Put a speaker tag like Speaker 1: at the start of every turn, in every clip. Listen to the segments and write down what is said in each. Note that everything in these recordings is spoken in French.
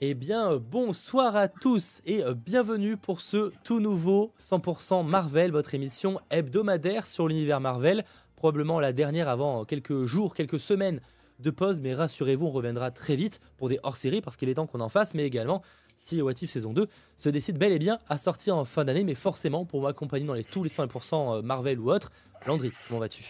Speaker 1: Eh bien, euh, bonsoir à tous et euh, bienvenue pour ce tout nouveau 100% Marvel, votre émission hebdomadaire sur l'univers Marvel. Probablement la dernière avant quelques jours, quelques semaines de pause, mais rassurez-vous, on reviendra très vite pour des hors-séries parce qu'il est temps qu'on en fasse, mais également si What If saison 2 se décide bel et bien à sortir en fin d'année, mais forcément pour m'accompagner dans les, tous les 100% euh, Marvel ou autres. Landry, comment vas-tu?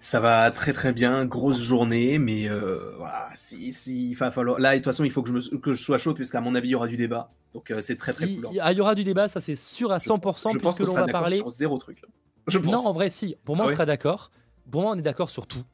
Speaker 2: Ça va très très bien, grosse journée, mais euh, voilà, si, si, il va falloir. Là, de toute façon, il faut que je, me, que je sois chaud, puisqu'à mon avis, il y aura du débat. Donc euh, c'est très très cool.
Speaker 1: Il, y aura du débat, ça c'est sûr à 100%, puisque l'on va parler.
Speaker 2: Sur zéro truc.
Speaker 1: Je pense. Non, en vrai, si. Pour moi, ah on sera d'accord. Pour moi, on est d'accord sur tout.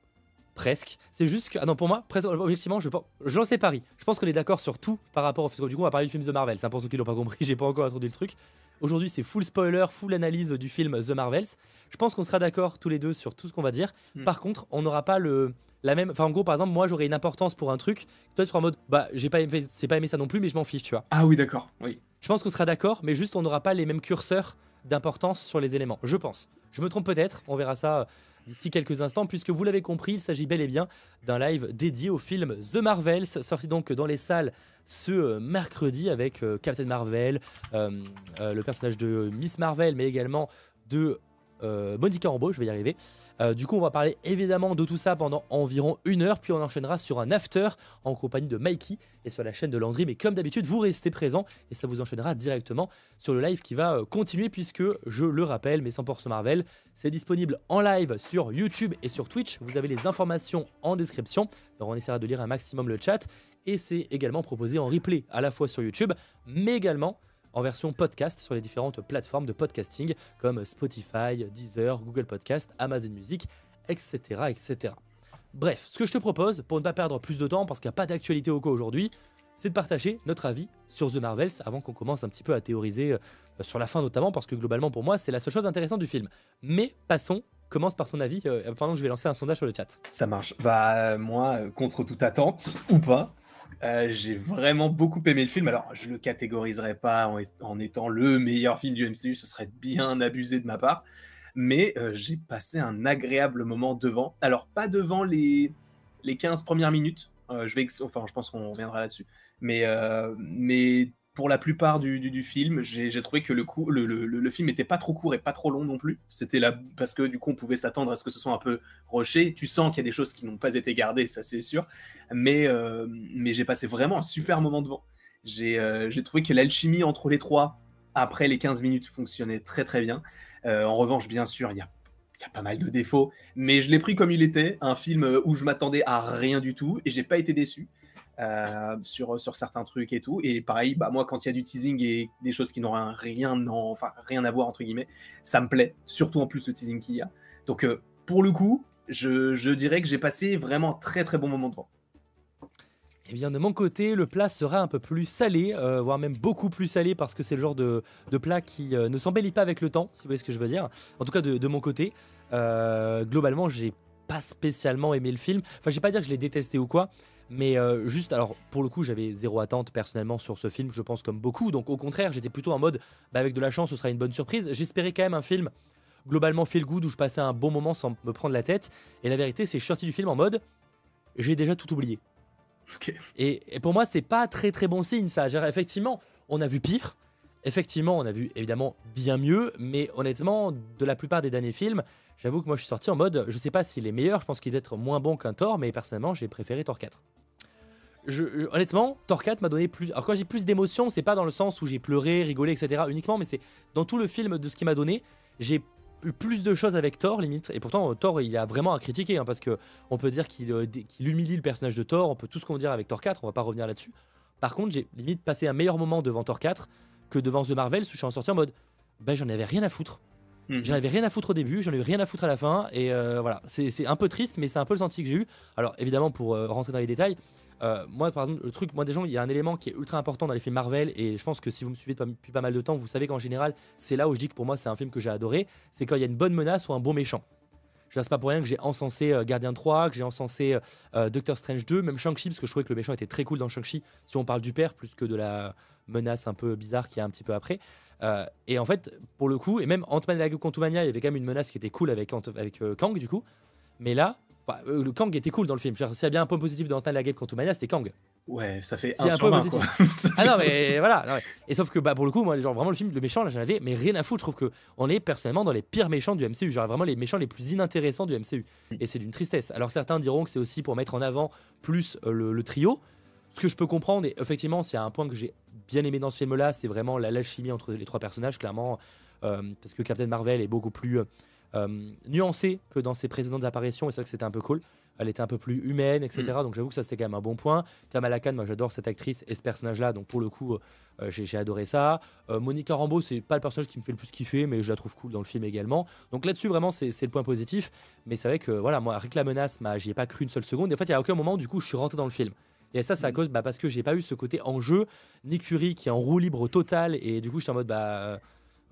Speaker 1: Presque. C'est juste que. Ah non, pour moi, presque, objectivement, je, je lance les paris. Je pense qu'on est d'accord sur tout par rapport au. Du coup, on va parler du film de Marvel. C'est pour ceux qui l'ont pas compris, j'ai pas encore introduit le truc. Aujourd'hui, c'est full spoiler, full analyse du film The Marvels. Je pense qu'on sera d'accord tous les deux sur tout ce qu'on va dire. Hmm. Par contre, on n'aura pas le la même. Enfin, en gros, par exemple, moi, j'aurais une importance pour un truc. Toi, tu seras en mode, bah, j'ai pas aimé, c'est pas aimé ça non plus, mais je m'en fiche, tu vois.
Speaker 2: Ah oui, d'accord. Oui.
Speaker 1: Je pense qu'on sera d'accord, mais juste, on n'aura pas les mêmes curseurs d'importance sur les éléments. Je pense. Je me trompe peut-être. On verra ça euh, d'ici quelques instants, puisque vous l'avez compris, il s'agit bel et bien d'un live dédié au film The Marvels, sorti donc dans les salles ce euh, mercredi avec euh, Captain Marvel, euh, le personnage de Miss Marvel, mais également de Monica Rambeau, je vais y arriver. du coup, on va parler évidemment de tout ça pendant environ une heure, puis on enchaînera sur un after en compagnie de Mikey et sur la chaîne de Landry. Mais comme d'habitude, vous restez présents et ça vous enchaînera directement sur le live qui va continuer, puisque je le rappelle, mais 100% Marvel, c'est disponible en live sur YouTube et sur Twitch. Vous avez les informations en description. Alors on essaiera de lire un maximum le chat et c'est également proposé en replay à la fois sur YouTube, mais également en version podcast sur les différentes plateformes de podcasting comme Spotify, Deezer, Google Podcast, Amazon Music, etc. etc. Bref, ce que je te propose, pour ne pas perdre plus de temps, parce qu'il n'y a pas d'actualité au co aujourd'hui, c'est de partager notre avis sur The Marvels avant qu'on commence un petit peu à théoriser euh, sur la fin notamment, parce que globalement pour moi c'est la seule chose intéressante du film. Mais passons commence par ton avis euh, pendant que je vais lancer un sondage sur le chat.
Speaker 2: Ça marche. Bah moi, contre toute attente ou pas, euh, j'ai vraiment beaucoup aimé le film. Alors, je le catégoriserai pas en, étant le meilleur film du MCU, ce serait bien abusé de ma part. Mais euh, j'ai passé un agréable moment devant. Alors, pas devant les, les 15 premières minutes. Euh, je vais, enfin, je pense qu'on reviendra là-dessus. Mais, mais pour la plupart du, film, j'ai trouvé que le, film n'était pas trop court et pas trop long non plus. C'était là parce que du coup, on pouvait s'attendre à ce que ce soit un peu roché. Tu sens qu'il y a des choses qui n'ont pas été gardées, ça c'est sûr. Mais, euh, j'ai passé vraiment un super moment devant. Euh, j'ai trouvé que l'alchimie entre les trois, après les 15 minutes, fonctionnait très très bien. Euh, en revanche, bien sûr, il y a il y a pas mal de défauts, mais je l'ai pris comme il était, un film où je m'attendais à rien du tout et j'ai pas été déçu. Euh, sur, sur certains trucs et tout. Et pareil, bah, moi, quand il y a du teasing et des choses qui n'ont rien, enfin, rien à voir, entre guillemets, ça me plaît, surtout en plus le teasing qu'il y a. Donc, euh, pour le coup, je, je dirais que j'ai passé vraiment très très bon moment devant.
Speaker 1: Eh bien de mon côté, le plat sera un peu plus salé, euh, voire même beaucoup plus salé parce que c'est le genre de, de plat qui ne s'embellit pas avec le temps, si vous voyez ce que je veux dire. En tout cas de, de mon côté, globalement, j'ai pas spécialement aimé le film. Enfin, je vais pas dire que je l'ai détesté ou quoi, mais euh, juste, alors pour le coup, j'avais zéro attente personnellement sur ce film, je pense comme beaucoup. Donc au contraire, j'étais plutôt en mode, bah, avec de la chance, ce sera une bonne surprise. J'espérais quand même un film globalement feel good où je passais un bon moment sans me prendre la tête. Et la vérité, c'est je suis sorti du film en mode, j'ai déjà tout oublié. Et, pour moi, c'est pas très très bon signe ça. Effectivement, on a vu pire. Effectivement, on a vu évidemment bien mieux, mais honnêtement, de la plupart des derniers films, j'avoue que moi je suis sorti en mode, je sais pas s'il est meilleur, je pense qu'il est être moins bon qu'un Thor, mais personnellement j'ai préféré Thor 4 honnêtement, Thor 4 m'a donné plus. Alors, quand j'ai plus d'émotions, c'est pas dans le sens où j'ai pleuré, rigolé, etc. uniquement, mais c'est dans tout le film de ce qu'il m'a donné. J'ai eu plus de choses avec Thor, limite. Et pourtant, Thor, il y a vraiment à critiquer, hein, parce que on peut dire euh, qu'il humilie le personnage de Thor, on peut tout ce qu'on dire avec Thor 4, on va pas revenir là-dessus. Par contre, j'ai limite passé un meilleur moment devant Thor 4 que devant The Marvel, je suis en sorti en mode, ben j'en avais rien à foutre. Mhm. J'en avais rien à foutre au début, j'en ai eu rien à foutre à la fin, et euh, voilà, c'est un peu triste, mais c'est un peu le senti que j'ai eu. Alors évidemment, pour euh, rentrer dans les détails, euh, moi, par exemple, le truc, moi, des gens, il y a un élément qui est ultra important dans les films Marvel, et je pense que si vous me suivez depuis pas mal de temps, vous savez qu'en général, c'est là où je dis que pour moi, c'est un film que j'ai adoré, c'est quand il y a une bonne menace ou un bon méchant. Je ne sais pas pour rien que j'ai encensé euh, Gardien 3, que j'ai encensé euh, Doctor Strange 2, même Shang-Chi, parce que je trouvais que le méchant était très cool dans Shang-Chi, si on parle du père, plus que de la menace un peu bizarre qu'il y a un petit peu après. et en fait, pour le coup, et même Ant-Man et la il y avait quand même une menace qui était cool avec, avec Kang, du coup. Mais là, le Kang était cool dans le film. S'il y a bien un point positif de Ant-Man la Quantumania, c'était Kang.
Speaker 2: Ouais, ça fait un
Speaker 1: un
Speaker 2: 20,
Speaker 1: positif. Ah non, mais voilà. non, Et sauf que bah, pour le coup, moi, genre, vraiment, le film, le méchant, là, j'en avais, mais rien à foutre. Je trouve que on est personnellement dans les pires méchants du MCU. Genre vraiment les méchants les plus inintéressants du MCU. Et c'est d'une tristesse. Alors certains diront que c'est aussi pour mettre en avant plus euh, le, le trio. Ce que je peux comprendre, et effectivement, s'il y a un point que j'ai bien aimé dans ce film-là, c'est vraiment la l'alchimie entre les trois personnages, clairement. euh, parce que Captain Marvel est beaucoup plus euh, euh, nuancé que dans ses précédentes apparitions. Et c'est vrai que c'était un peu cool. Elle était un peu plus humaine, etc. Donc j'avoue que ça c'était quand même un bon point. Kamala Khan, moi j'adore cette actrice et ce personnage-là. Donc pour le coup, euh, j'ai adoré ça. Monica Rambeau, c'est pas le personnage qui me fait le plus kiffer, mais je la trouve cool dans le film également. Donc là-dessus, vraiment, c'est le point positif. Mais c'est vrai que, voilà, moi, Rick la menace, j'y ai pas cru une seule seconde. Et en fait, il y a aucun moment du coup, je suis rentré dans le film. Et ça, c'est à cause, bah, parce que j'ai pas eu ce côté en jeu. Nick Fury qui est en roue libre total. Et du coup, j'étais en mode, bah. euh,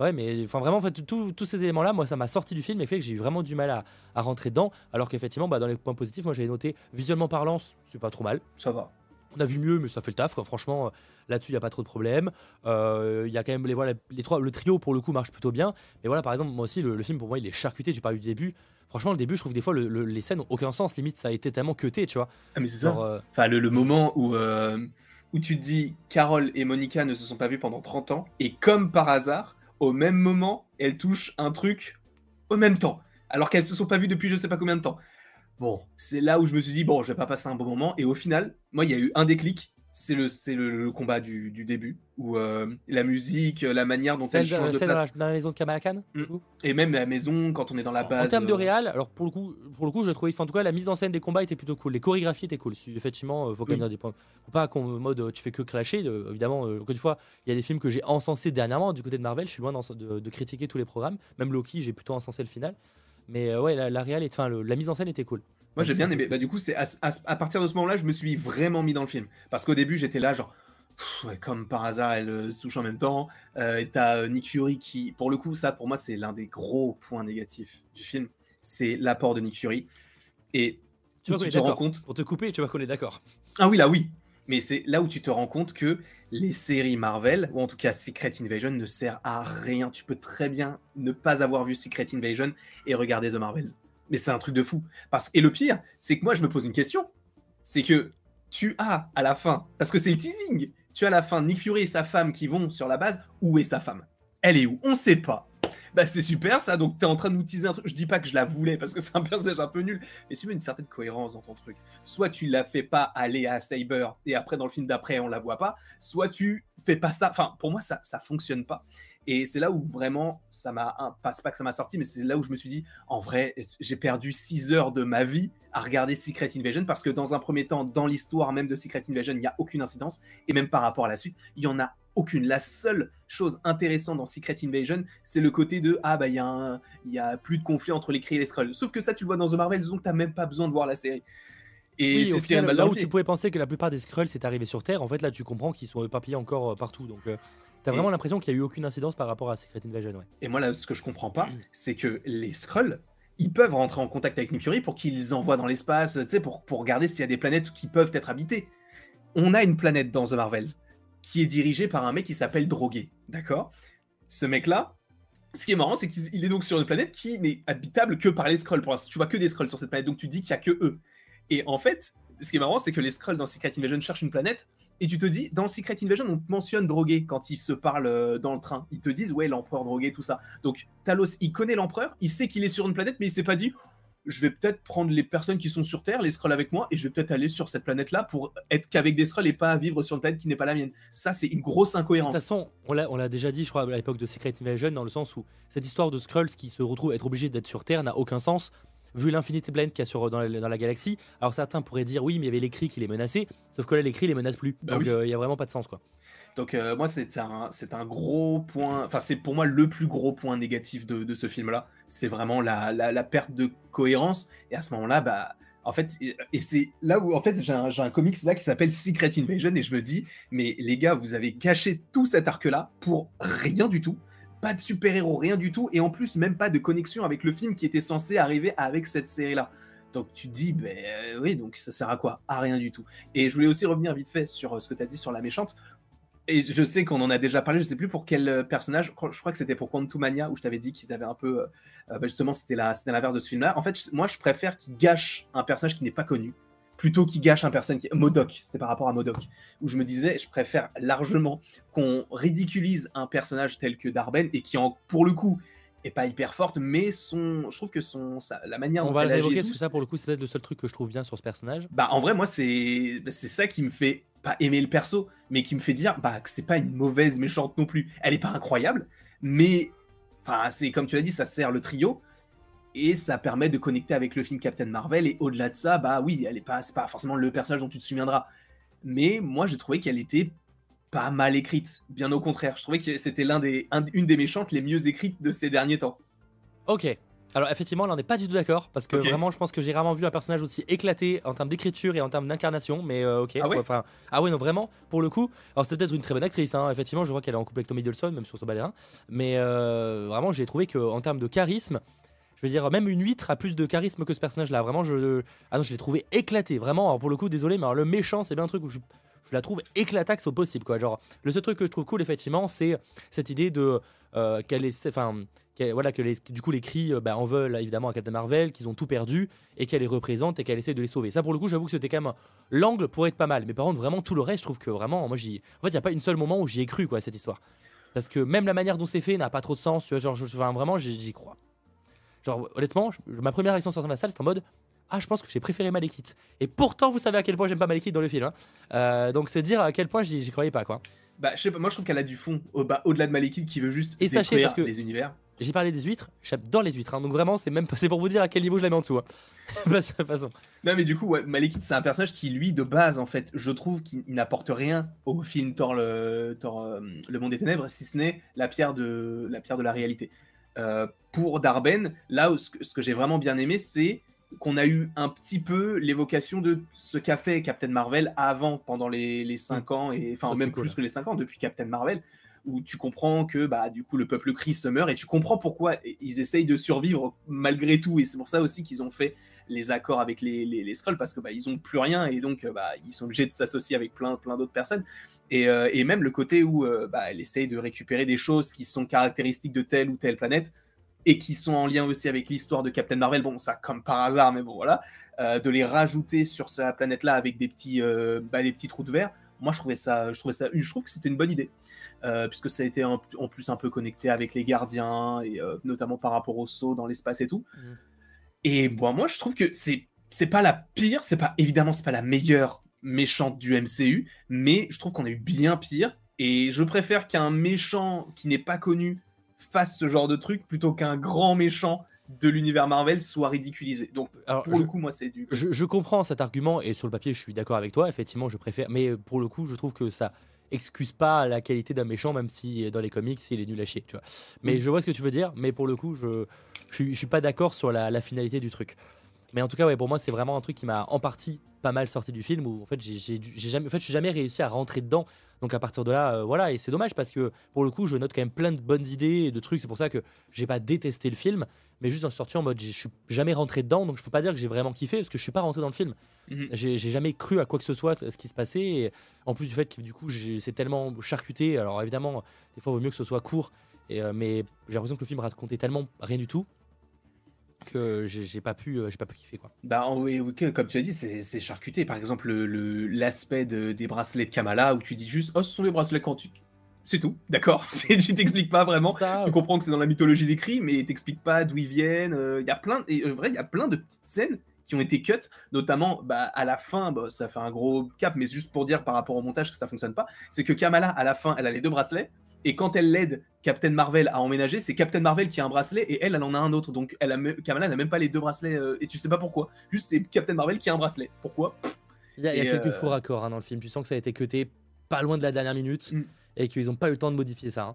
Speaker 1: Ouais, mais enfin vraiment, en fait, tous ces éléments-là, moi, ça m'a sorti du film et fait que j'ai eu vraiment du mal à, à rentrer dedans. Alors qu'effectivement, bah, dans les points positifs, moi, j'avais noté visuellement parlant, c'est pas trop mal.
Speaker 2: Ça va.
Speaker 1: On a vu mieux, mais ça fait le taf. Quoi. Franchement, euh, là-dessus, il n'y a pas trop de problème. Euh, Il y a quand même les, voilà, les trois, le trio pour le coup marche plutôt bien. Mais voilà, par exemple, moi aussi, le, le film pour moi, il est charcuté. Tu parles du début. Franchement, le début, je trouve que des fois, le- le- les scènes n'ont aucun sens. Limite, ça a été tellement cuté, tu vois.
Speaker 2: Ah, mais c'est ça.
Speaker 1: Euh,
Speaker 2: Enfin, le, le moment où, euh, où tu te dis Carole et Monica ne se sont pas vues pendant 30 ans, et comme par hasard, au même moment, elles touchent un truc au même temps, alors qu'elles se sont pas vues depuis je sais pas combien de temps. Bon, c'est là où je me suis dit, bon, je vais pas passer un bon moment, et au final, moi, il y a eu un déclic, c'est le, le, le combat du, du début, où euh, la musique, la manière dont elle change de
Speaker 1: celle dans, la,
Speaker 2: place,
Speaker 1: dans la maison de Kamala Khan,
Speaker 2: Mm. et même la maison, quand on est dans la
Speaker 1: En
Speaker 2: base.
Speaker 1: termes de
Speaker 2: euh,
Speaker 1: réal, alors pour le coup, pour le coup, je trouvais, enfin, en tout cas, la mise en scène des combats était plutôt cool. Les chorégraphies étaient cool. Effectivement, euh, faut quand même
Speaker 2: Oui.
Speaker 1: dire des points. Faut pas qu'on mode euh, tu fais que clasher. euh, évidemment, euh, encore une fois, il y a des films que j'ai encensés dernièrement du côté de Marvel. Je suis loin de, de critiquer tous les programmes. Même Loki, j'ai plutôt encensé le final. Mais euh, ouais, la, la réal, est- enfin, le- la mise en scène était cool.
Speaker 2: Moi j'ai bien aimé. Bah, du coup, c'est à, à- à partir de ce moment-là, je me suis vraiment mis dans le film. Parce qu'au début, j'étais là, genre, pff, ouais, comme par hasard, elle euh, se touche en même temps. Euh, et t'as euh, Nick Fury qui, pour le coup, ça pour moi, c'est l'un des gros points négatifs du film. C'est l'apport de Nick Fury. Et
Speaker 1: Tu vois
Speaker 2: tu
Speaker 1: qu'on est
Speaker 2: te rends compte.
Speaker 1: Pour te couper, tu vois qu'on est d'accord.
Speaker 2: Ah oui, là, oui. Mais c'est là où tu te rends compte que les séries Marvel, ou en tout cas Secret Invasion, ne sert à rien. Tu peux très bien ne pas avoir vu Secret Invasion et regarder The Marvels. Mais c'est un truc de fou. Parce... Et le pire, c'est que moi, je me pose une question. C'est que tu as à la fin, parce que c'est le teasing, tu as à la fin Nick Fury et sa femme qui vont sur la base. Où est sa femme? Elle est où? On sait pas. Bah c'est super ça, donc t'es en train de nous teaser un truc. Je dis pas que je la voulais parce que c'est un personnage un peu nul, mais tu veux une certaine cohérence dans ton truc, soit tu la fais pas aller à Saber et après dans le film d'après on la voit pas, soit tu fais pas ça. Enfin, pour moi ça ça fonctionne pas. Et c'est là où vraiment ça m'a un- pas, c'est pas que ça m'a sorti, mais c'est là où je me suis dit en vrai j'ai perdu 6 heures de ma vie à regarder Secret Invasion parce que dans un premier temps dans l'histoire même de Secret Invasion il n'y a aucune incidence et même par rapport à la suite il y en a aucune. La seule chose intéressante dans Secret Invasion, c'est le côté de ah bah il y, a un- il y a plus de conflit entre les Kree et les Skrulls. Sauf que ça tu le vois dans The Marvels donc t'as même pas besoin de voir la série. Et
Speaker 1: Oui,
Speaker 2: c'est
Speaker 1: là où tu pouvais penser que la plupart des Skrulls c'est arrivé sur Terre, en fait là tu comprends qu'ils sont éparpillés encore euh, partout. Donc euh, t'as vraiment l'impression qu'il y a eu aucune incidence par rapport à Secret Invasion. Ouais.
Speaker 2: Et moi là ce que je comprends pas,
Speaker 1: Mm.
Speaker 2: c'est que les Skrulls ils peuvent rentrer en contact avec Nick Fury pour qu'ils envoient dans l'espace, tu sais, pour, pour regarder s'il y a des planètes qui peuvent être habitées. On a une planète dans The Marvels qui est dirigée par un mec qui s'appelle Drogué, d'accord? Ce mec-là, ce qui est marrant, c'est qu'il il est donc sur une planète qui n'est habitable que par les Skrulls. Pour l'instant, tu vois que des Skrulls sur cette planète, donc tu dis qu'il y a que eux. Et en fait, ce qui est marrant, c'est que les Skrulls dans Secret Invasion cherchent une planète, et tu te dis, dans Secret Invasion, on mentionne Drogué quand ils se parlent euh, dans le train. Ils te disent, ouais, l'empereur Drogué, tout ça. Donc Talos, il connaît l'empereur, il sait qu'il est sur une planète, mais il s'est pas dit, je vais peut-être prendre les personnes qui sont sur Terre, les Skrulls avec moi, et je vais peut-être aller sur cette planète-là pour être qu'avec des Skrulls et pas vivre sur une planète qui n'est pas la mienne. Ça, c'est une grosse
Speaker 1: De toute
Speaker 2: incohérence.
Speaker 1: façon, on l'a, déjà dit, je crois, à l'époque de Secret Invasion, dans le sens où cette histoire de Skrulls qui se retrouvent être obligés d'être sur Terre n'a aucun sens, vu l'infinité blend qu'il y a sur, dans, la, dans la galaxie. Alors certains pourraient dire oui, mais il y avait les Kree qui les menaçaient, sauf que là, les Kree les menacent plus.
Speaker 2: Bah
Speaker 1: Donc
Speaker 2: oui.
Speaker 1: euh, il y a vraiment pas de sens, quoi.
Speaker 2: Donc euh, moi c'est un, un gros point, enfin c'est pour moi le plus gros point négatif de, de ce film-là, c'est vraiment la, la, perte de cohérence, et à ce moment-là, bah en fait, et, c'est là où en fait j'ai un, un comics là qui s'appelle Secret Invasion, et je me dis, mais les gars, vous avez gâché tout cet arc-là pour rien du tout, pas de super-héros, rien du tout, et en plus même pas de connexion avec le film qui était censé arriver avec cette série-là. Donc tu te dis, ben oui, donc ça sert à quoi? À rien du tout. Et je voulais aussi revenir vite fait sur euh, ce que tu as dit sur la méchante. Et je sais qu'on en a déjà parlé, je sais plus pour quel euh, personnage, je crois que c'était pour Quantumania, où je t'avais dit qu'ils avaient un peu. euh, bah, justement, c'était la- c'était l'inverse de ce film-là. En fait, moi, je préfère qu'ils gâchent un personnage qui n'est pas connu. plutôt qu'il gâche un personnage. Modoc, c'était par rapport à Modoc, où je me disais, je préfère largement qu'on ridiculise un personnage tel que Darben et qui, en, pour le coup, est pas hyper forte, mais son, je trouve que son, la manière
Speaker 1: on va le révoquer parce que ça, pour le coup, c'est peut-être le seul truc que je trouve bien sur ce personnage.
Speaker 2: Bah, en vrai, moi, c'est c'est ça qui me fait pas aimer le perso, mais qui me fait dire bah que c'est pas une mauvaise méchante non plus. Elle est pas incroyable, mais c'est comme tu l'as dit, ça sert le trio et ça permet de connecter avec le film Captain Marvel. Et au-delà de ça, bah oui, elle est pas, c'est pas forcément le personnage dont tu te souviendras. Mais moi, j'ai trouvé qu'elle était pas mal écrite. Bien au contraire, je trouvais que c'était l'un des, une des méchantes les mieux écrites de ces derniers temps.
Speaker 1: Ok. Alors effectivement, là on n'est pas du tout d'accord parce que vraiment, je pense que j'ai rarement vu un personnage aussi éclaté en termes d'écriture et en termes d'incarnation. Mais euh, ok.
Speaker 2: Ah ouais.
Speaker 1: enfin, ah ouais, non vraiment. Pour le coup, alors c'était peut-être une très bonne actrice. Hein, effectivement, je vois qu'elle est en couple avec Tommy Hiddleston, même sur son ballerin. Mais euh, vraiment, j'ai trouvé que en termes de charisme, je veux dire, même une huître a plus de charisme que ce personnage-là. Vraiment, je, ah non, je l'ai trouvé éclaté. Vraiment, alors pour le coup, désolé, mais alors, le méchant, c'est bien un truc où je, je la trouve éclataxe au possible quoi genre le seul truc que je trouve cool effectivement c'est cette idée de euh, qu'elle est enfin voilà que les, du coup les cris euh, bah, en veulent évidemment à Captain Marvel qu'ils ont tout perdu et qu'elle les représente et qu'elle essaie de les sauver ça pour le coup j'avoue que c'était quand même l'angle pourrait être pas mal mais par contre vraiment tout le reste je trouve que vraiment moi j'y en fait il y a pas une seule moment où j'y ai cru quoi cette histoire parce que même la manière dont c'est fait n'a pas trop de sens tu vois genre je, vraiment j'y crois genre honnêtement ma première réaction sur la salle c'est en mode ah, je pense que j'ai préféré Malekith. Et pourtant, vous savez à quel point j'aime pas Malekith dans le film. Hein. Euh, donc, c'est dire à quel point j'y croyais pas, quoi.
Speaker 2: Bah, je sais pas, moi je trouve qu'elle a du fond, au, bah, au-delà de Malekith qui veut juste et sachez, parce que les univers.
Speaker 1: J'ai parlé des huîtres, j'adore les huîtres, hein. donc vraiment c'est même c'est pour vous dire à quel niveau je la mets en dessous. Hein. de façon.
Speaker 2: Non mais du coup, ouais, Malekith c'est un personnage qui lui de base en fait, je trouve qu'il n'apporte rien au film Thor le, Thor, euh, le monde des ténèbres, si ce n'est la pierre de la pierre de la réalité. Euh, pour Darben, là où ce que, que j'ai vraiment bien aimé, c'est qu'on a eu un petit peu l'évocation de ce qu'a fait Captain Marvel avant, pendant les, les 5 ans, et enfin même plus que les 5 ans, depuis Captain Marvel, où tu comprends que bah, du coup le peuple crie se meurt, et tu comprends pourquoi ils essayent de survivre malgré tout, et c'est pour ça aussi qu'ils ont fait les accords avec les, les, les parce que bah, ils ont plus rien, et donc bah, ils sont obligés de s'associer avec plein, plein d'autres personnes. Et, euh, et, même le côté où euh, bah, elle essaye de récupérer des choses qui sont caractéristiques de telle ou telle planète, et qui sont en lien aussi avec l'histoire de Captain Marvel, bon, ça comme par hasard, mais bon, voilà, euh, de les rajouter sur sa planète-là avec des petits, euh, bah, des petits trous de verre, moi je trouvais ça, je trouvais ça, je trouve que c'était une bonne idée, euh, puisque ça a été en, plus un peu connecté avec les gardiens, et notamment par rapport au saut dans l'espace et tout. Mm. Et bon, moi je trouve que c'est, c'est pas la pire, c'est pas, évidemment, c'est pas la meilleure méchante du MCU, mais je trouve qu'on a eu bien pire, et je préfère qu'un méchant qui n'est pas connu fasse ce genre de truc plutôt qu'un grand méchant de l'univers Marvel soit ridiculisé. Donc pour le coup, moi c'est du.
Speaker 1: Je, comprends cet argument et sur le papier, je suis d'accord avec toi. Effectivement, je préfère. Mais pour le coup, je trouve que ça excuse pas la qualité d'un méchant, même si dans les comics il est nul à chier, tu vois. Mais je vois ce que tu veux dire. Mais pour le coup, je je, suis pas d'accord sur la, finalité du truc. Mais en tout cas, ouais, pour moi, c'est vraiment un truc qui m'a en partie pas mal sorti du film où en fait j'ai jamais, en fait, je suis jamais réussi à rentrer dedans donc à partir de là, euh, voilà, et c'est dommage parce que pour le coup, je note quand même plein de bonnes idées et de trucs. C'est pour ça que j'ai pas détesté le film, mais juste en sortant en mode, je suis jamais rentré dedans, donc je peux pas dire que j'ai vraiment kiffé parce que je suis pas rentré dans le film. Mhm. J'ai jamais cru à quoi que ce soit ce qui se passait. Et en plus du fait que du coup, c'est tellement charcuté. Alors évidemment, des fois, il vaut mieux que ce soit court. Et, euh, mais j'ai l'impression que le film racontait tellement rien du tout que j'ai pas pu euh, j'ai pas pu kiffer quoi.
Speaker 2: Bah oui, comme tu as dit c'est charcuté par exemple l'aspect le, des bracelets de Kamala où tu dis juste oh ce sont des bracelets quantiques. C'est tout, d'accord? tu t'expliques pas vraiment. tu comprends que c'est dans la mythologie des cris, mais t'expliques pas d'où ils viennent. Euh, il y a plein, et euh, vrai, il y a plein de petites scènes qui ont été cut, notamment bah, à la fin, bah, ça fait un gros cap, mais juste pour dire par rapport au montage que ça fonctionne pas, c'est que Kamala à la fin, elle a les deux bracelets, et quand elle l'aide Captain Marvel à emménager, c'est Captain Marvel qui a un bracelet et elle, elle en a un autre. Donc elle a Kamala n'a même pas les deux bracelets euh, et tu sais pas pourquoi. Juste c'est Captain Marvel qui a un bracelet. Pourquoi?
Speaker 1: Il y a, quelques euh, faux raccords hein, dans le film. Tu sens que ça a été cuté pas loin de la dernière minute mm. et qu'ils n'ont pas eu le temps de modifier ça. Hein.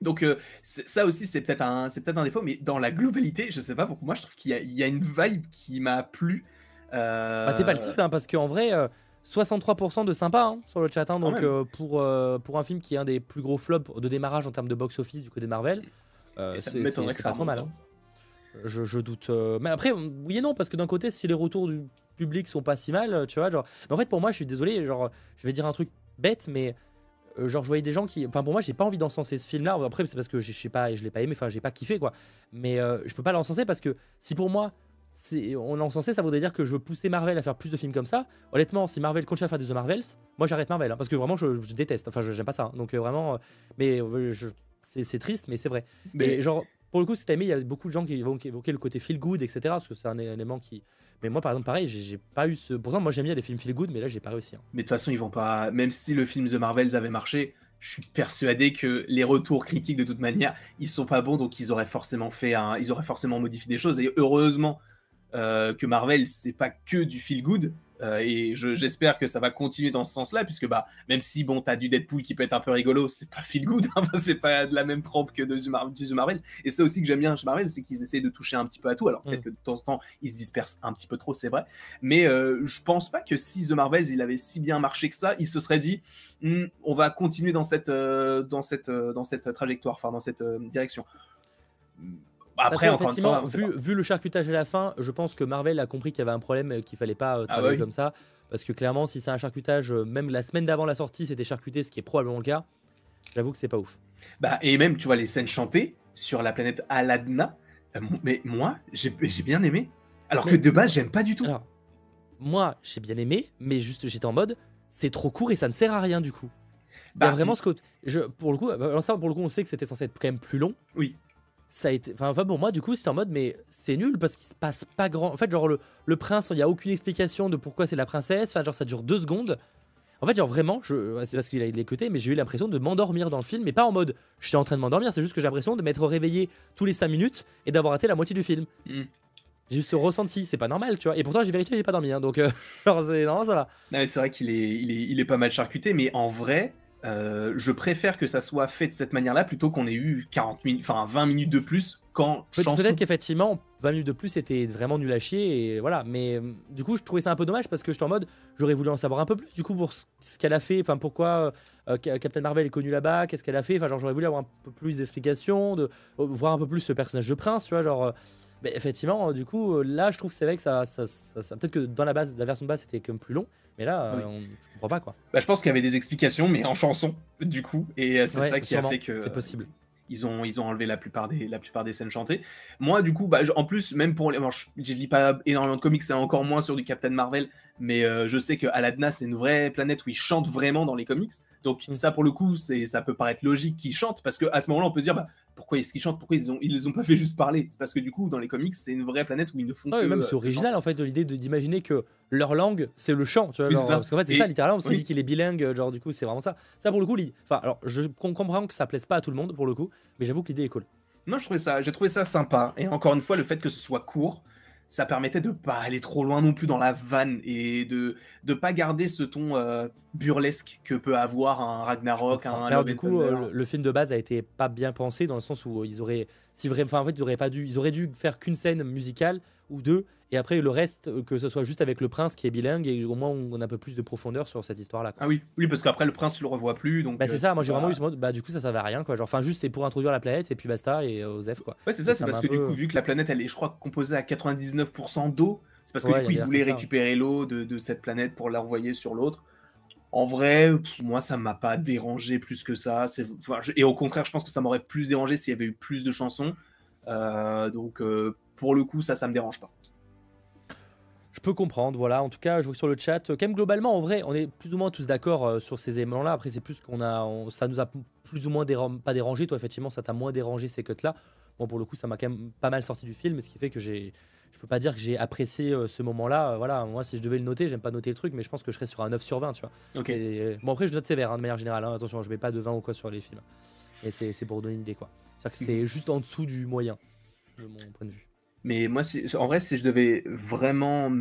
Speaker 2: Donc euh, ça aussi c'est peut-être un c'est peut-être un défaut, mais dans la globalité, je sais pas pourquoi moi je trouve qu'il y, a une vibe qui m'a plu.
Speaker 1: Bah, t'es pas le seul hein, parce qu'en vrai 63% de sympa hein, sur le chat. Hein, donc euh, pour, euh, pour un film qui est un des plus gros flops de démarrage en termes de box-office du côté Marvel, euh, c'est pas trop mal. Hein. Je, je, doute. Mais après, oui et non, parce que d'un côté, si les retours du public sont pas si mal, tu vois, genre. Mais en fait, pour moi, je suis désolé, genre, je vais dire un truc bête, mais genre, je voyais des gens qui. Enfin, pour moi, j'ai pas envie d'encenser ce film-là. Après, c'est parce que je sais pas, je l'ai pas aimé, enfin, j'ai pas kiffé, quoi. Mais je peux pas l'encenser parce que si pour moi, on est en sensé, ça voudrait dire que je veux pousser Marvel à faire plus de films comme ça. Honnêtement, si Marvel continue à faire des The Marvels, moi j'arrête Marvel, hein, parce que vraiment je, déteste, enfin j'aime pas ça. Hein. donc euh, vraiment, euh, mais euh, c'est triste, mais c'est vrai. Mais genre, pour le coup, cette année, il y a beaucoup de gens qui vont évoquer le côté feel good, etc. Parce que c'est un élément qui. Mais moi, par exemple, pareil, j'ai pas eu ce. Pourtant, moi j'aime bien les films feel good, mais là j'ai pas réussi. Hein.
Speaker 2: Mais de toute façon, ils vont pas. Même si le film The Marvels avait marché, je suis persuadé que les retours critiques de toute manière, ils sont pas bons, donc ils auraient forcément fait un, ils auraient forcément modifié des choses. Et heureusement que Marvel, c'est pas que du feel good. Euh, et j'espère que ça va continuer dans ce sens-là, puisque bah, même si bon, t'as du Deadpool qui peut être un peu rigolo, c'est pas feel good, hein, c'est pas de la même trempe que de du Marvel. Et c'est aussi que j'aime bien chez Marvel, c'est qu'ils essaient de toucher un petit peu à tout. Alors peut-être mm. que de temps en temps, ils se dispersent un petit peu trop, c'est vrai. Mais euh, je pense pas que si The Marvels il avait si bien marché que ça, il se serait dit, hmm, on va continuer dans cette, dans cette, dans cette trajectoire, enfin dans cette direction.
Speaker 1: Après, effectivement, vu, le charcutage à la fin, je pense que Marvel a compris qu'il y avait un problème et qu'il fallait pas euh, ah travailler comme ça. Parce que clairement, si c'est un charcutage, euh, même la semaine d'avant la sortie, c'était charcuté, ce qui est probablement le cas, j'avoue que c'est pas ouf.
Speaker 2: Bah, et même, tu vois, les scènes chantées sur la planète Aladna, euh, mais moi, j'ai bien aimé. Alors que de base, j'aime pas du tout. Alors,
Speaker 1: moi, j'ai bien aimé, mais juste j'étais en mode, c'est trop court et ça ne sert à rien du coup. Bah, vraiment ce que. Je, pour le coup, pour le coup, on sait que c'était censé être quand même plus long.
Speaker 2: Oui
Speaker 1: ça a été enfin, bon moi du coup c'était en mode mais c'est nul parce qu'il se passe pas grand en fait genre le, le prince il y a aucune explication de pourquoi c'est la princesse enfin genre ça dure deux secondes. En fait genre vraiment je c'est parce qu'il a l'écouté mais j'ai eu l'impression de m'endormir dans le film mais pas en mode je suis en train de m'endormir c'est juste que j'ai l'impression de m'être réveillé tous les cinq minutes et d'avoir raté la moitié du film. Mm. j'ai eu ce ressenti c'est pas normal tu vois. Et pourtant j'ai vérifié j'ai pas dormi hein, donc euh, genre c'est non ça
Speaker 2: va. C'est vrai qu'il est, il est il est pas mal charcuté mais en vrai euh, je préfère que ça soit fait de cette manière-là plutôt qu'on ait eu 40 minutes, enfin 20 minutes de plus quand
Speaker 1: Pe Peut-être qu'effectivement 20 minutes de plus c'était vraiment nul à chier et voilà. Mais euh, du coup je trouvais ça un peu dommage parce que j'étais en mode j'aurais voulu en savoir un peu plus du coup pour ce qu'elle a fait, enfin pourquoi euh, Captain Marvel est connu là-bas, qu'est-ce qu'elle a fait, enfin genre j'aurais voulu avoir un peu plus d'explications, de voir un peu plus ce personnage de prince, tu vois genre. Mais effectivement, du coup, là, je trouve que c'est vrai que ça, ça, ça, peut-être que dans la base, la version de base, c'était comme plus long, mais là, on, je comprends pas quoi.
Speaker 2: Bah, je pense qu'il y avait des explications, mais en chanson, du coup. Et euh, c'est ça qui a fait que.
Speaker 1: C'est possible.
Speaker 2: Ils ont, ils ont enlevé la plupart, des, la plupart des scènes chantées. Moi, du coup, bah, en plus, même pour les. je, lis pas énormément de comics, c'est encore moins sur du Captain Marvel, mais euh, je sais que Aladna, c'est une vraie planète où ils chantent vraiment dans les comics. Donc, mm. ça, pour le coup, ça peut paraître logique qu'ils chantent, parce qu'à ce moment-là, on peut se dire, bah, pourquoi est-ce qu'ils chantent? Pourquoi ils, ont, ils les ont pas fait juste parler? C'est parce que du coup, dans les comics, c'est une vraie planète où ils ne font
Speaker 1: ah, que. Même c'est euh, original en fait de l'idée d'imaginer que leur langue c'est le chant, tu vois. parce qu'en fait, c'est ça littéralement, parce qu'il dit qu'il est bilingue, genre du coup, c'est vraiment ça. Ça pour le coup, enfin, alors je comprends que ça plaise pas à tout le monde pour le coup, mais j'avoue que l'idée est cool.
Speaker 2: Non, je trouvais ça, j'ai trouvé ça sympa. Et encore une fois, le fait que ce soit court, ça permettait de pas aller trop loin non plus dans la vanne et de ne pas garder ce ton euh, burlesque que peut avoir un Ragnarok, un
Speaker 1: Alors du coup, euh, le, film de base a été pas bien pensé dans le sens où ils auraient, si vraiment, enfin en fait, ils auraient pas dû, ils auraient dû faire qu'une scène musicale ou deux et après le reste euh, que ce soit juste avec le prince qui est bilingue et au moins on a un peu plus de profondeur sur cette histoire là
Speaker 2: ah oui oui parce qu'après le prince tu le revois plus donc
Speaker 1: bah, c'est ça moi j'ai vraiment eu ce mode bah du coup ça va à rien quoi. Genre enfin juste c'est pour introduire la planète et puis basta et euh, Osef quoi.
Speaker 2: Ouais c'est ça c'est parce que du coup vu que la planète elle est je crois composée à 99% d'eau c'est parce que du coup ils voulaient récupérer l'eau de, de, cette planète pour l'envoyer sur l'autre en vrai, moi, ça m'a pas dérangé plus que ça. et au contraire, je pense que ça m'aurait plus dérangé s'il y avait eu plus de chansons. Euh, donc, pour le coup, ça, ça me dérange pas.
Speaker 1: Je peux comprendre, voilà. En tout cas, je vois sur le chat, quand même globalement, en vrai, on est plus ou moins tous d'accord euh, sur ces éléments-là. Après, c'est plus qu'on a, ça nous a plus ou moins pas dérangé. Toi, effectivement, ça t'a moins dérangé ces cuts-là. Bon, pour le coup, ça m'a quand même pas mal sorti du film, ce qui fait que j'ai, je peux pas dire que j'ai apprécié euh, ce moment-là. Euh, voilà, moi, si je devais le noter, j'aime pas noter le truc, mais je pense que je serais sur un 9 sur 20, tu vois.
Speaker 2: Ok.
Speaker 1: bon, après, je note sévère hein, de manière générale. Hein. Attention, je mets pas de 20 ou quoi sur les films. Et c'est pour donner une idée, quoi. C'est-à-dire que c'est juste en dessous du moyen, de mon point de vue.
Speaker 2: Mais moi, en vrai, si je devais vraiment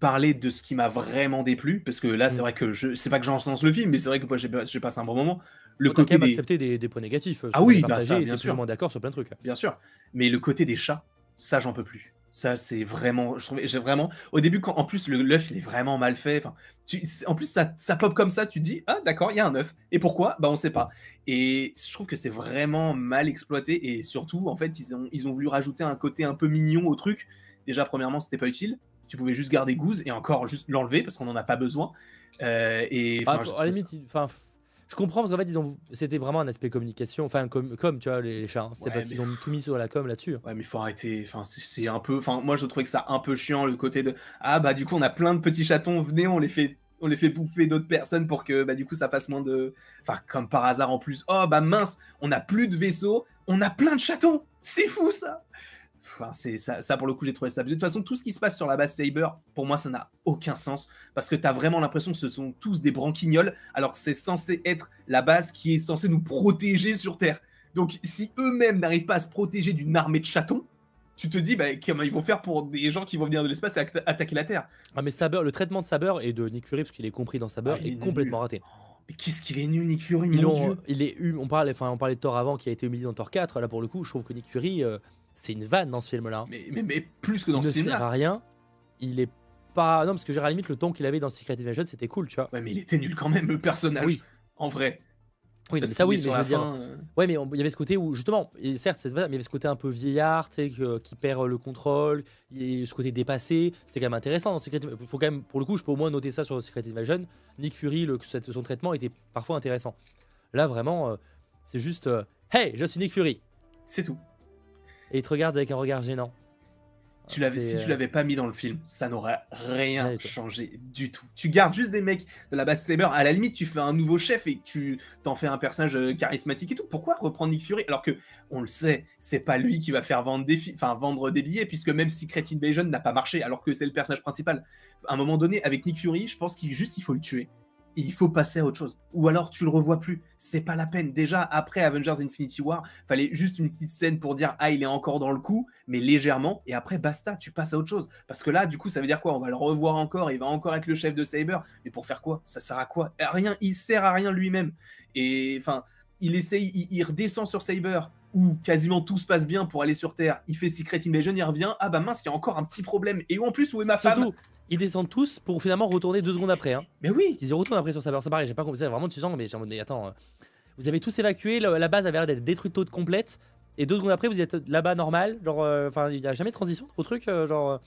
Speaker 2: parler de ce qui m'a vraiment déplu, parce que là, c'est mm. vrai que je c'est pas que j'encense le film, mais c'est vrai que moi, j'ai passé un bon moment.
Speaker 1: Le côté des... accepter des, des, points négatifs.
Speaker 2: Ah oui, bah ça, bien sûr.
Speaker 1: d'accord sur plein de trucs.
Speaker 2: Bien sûr. Mais le côté des chats, ça, j'en peux plus. Ça, c'est vraiment. J'ai vraiment. Au début, quand, en plus, l'œuf, il est vraiment mal fait. Enfin, tu, en plus, ça, ça pop comme ça. Tu dis, ah, d'accord, il y a un œuf. Et pourquoi? Bah, on sait pas. Et je trouve que c'est vraiment mal exploité. Et surtout, en fait, ils ont, ils ont voulu rajouter un côté un peu mignon au truc. Déjà, premièrement, c'était pas utile. Tu pouvais juste garder Goose et encore juste l'enlever parce qu'on n'en a pas besoin. Euh, et
Speaker 1: à la limite, enfin Je comprends parce qu'en fait, ils ont... c'était vraiment un aspect communication, enfin, comme, comme tu vois, les, les chats. hein. C'était
Speaker 2: Ouais,
Speaker 1: parce
Speaker 2: mais-
Speaker 1: qu'ils ont tout mis sur la com là-dessus.
Speaker 2: Ouais, mais il faut arrêter. Enfin, c'est- c'est un peu. Enfin, moi, je trouvais que ça un peu chiant le côté de ah bah du coup on a plein de petits chatons. Venez, on les fait, on les fait bouffer d'autres personnes pour que bah du coup ça fasse moins de. Enfin, comme par hasard en plus. Oh bah mince, on a plus de vaisseaux, on a plein de chatons. C'est fou ça. Enfin, c'est ça, ça pour le coup j'ai trouvé ça. De toute façon, tout ce qui se passe sur la base Saber, pour moi, ça n'a aucun sens parce que t'as vraiment l'impression que ce sont tous des branquignoles, alors que c'est censé être la base qui est censée nous protéger sur Terre. Donc, si eux-mêmes n'arrivent pas à se protéger d'une armée de chatons, tu te dis bah, comment ils vont faire pour des gens qui vont venir de l'espace et atta- attaquer la Terre?
Speaker 1: Ah, mais Saber, le traitement de Saber et de Nick Fury, parce qu'il est compris dans Saber,
Speaker 2: Ah,
Speaker 1: est
Speaker 2: est
Speaker 1: complètement
Speaker 2: nul.
Speaker 1: raté.
Speaker 2: Mais qu'est-ce qu'il est nul, Nick Fury,
Speaker 1: Ils
Speaker 2: mon
Speaker 1: l'ont-
Speaker 2: Dieu.
Speaker 1: il est hum- on, parlait, enfin, on parlait de Thor avant qui a été humilié dans Thor 4. Là, pour le coup, je trouve que Nick Fury, euh, c'est une vanne dans ce film-là.
Speaker 2: Mais, mais, mais plus que dans
Speaker 1: il
Speaker 2: ce
Speaker 1: ne sert
Speaker 2: film-là.
Speaker 1: à rien. Il est pas. Non, parce que j'ai à la limite le ton qu'il avait dans Secret Invasion, c'était cool, tu vois.
Speaker 2: Ouais, mais il était nul quand même, le personnage.
Speaker 1: Oui.
Speaker 2: En vrai.
Speaker 1: Oui,
Speaker 2: Parce
Speaker 1: mais ça, oui, mais je veux dire.
Speaker 2: fin, euh,
Speaker 1: Ouais, mais il y avait ce côté où, justement, et certes, c'est pas- mais il y avait ce côté un peu vieillard, tu sais, que- qui perd le contrôle, et ce côté dépassé. C'était quand même intéressant dans Secret Faut quand même, pour le coup, je peux au moins noter ça sur Secret Invasion. Nick Fury, le, son traitement était parfois intéressant. Là, vraiment, euh, c'est juste euh, Hey, je suis Nick Fury
Speaker 2: C'est tout.
Speaker 1: Et il te regarde avec un regard gênant.
Speaker 2: Tu l'avais, si tu
Speaker 1: euh,
Speaker 2: l'avais pas mis dans le film, ça n'aurait rien
Speaker 1: Ouais,
Speaker 2: changé du tout. Tu gardes juste des mecs de la base Saber. À la limite, tu fais un nouveau chef et tu t'en fais un personnage euh, charismatique et tout. Pourquoi reprendre Nick Fury alors que on le sait, c'est pas lui qui va faire vendre des, fi- enfin, vendre des billets puisque même Secret Invasion n'a pas marché alors que c'est le personnage principal. À un moment donné, avec Nick Fury, je pense qu'il juste il faut le tuer. Il faut passer à autre chose. Ou alors tu le revois plus. C'est pas la peine. Déjà après Avengers Infinity War, fallait juste une petite scène pour dire ah il est encore dans le coup, mais légèrement. Et après basta, tu passes à autre chose. Parce que là, du coup, ça veut dire quoi? On va le revoir encore. Il va encore être le chef de Saber. Mais pour faire quoi? Ça sert à quoi? Rien. Il sert à rien lui-même. Et enfin, il essaye, il, redescend sur Saber où quasiment tout se passe bien pour aller sur Terre. Il fait Secret Invasion, il revient. Ah bah mince, il y a encore un petit problème. Et en plus, où est ma femme?
Speaker 1: Ils descendent tous pour finalement retourner deux secondes après. Hein.
Speaker 2: Mais oui,
Speaker 1: Ils y retournent après sur Saber. C'est pareil, j'ai pas compris. Vraiment tu sens, mais j'ai en mode, mais attends, euh, vous avez tous évacué, la, la base avait l'air d'être détruite toute complète. Et deux secondes après, vous êtes là-bas normal. Genre, euh, enfin, il y a jamais de transition au truc. euh, genre,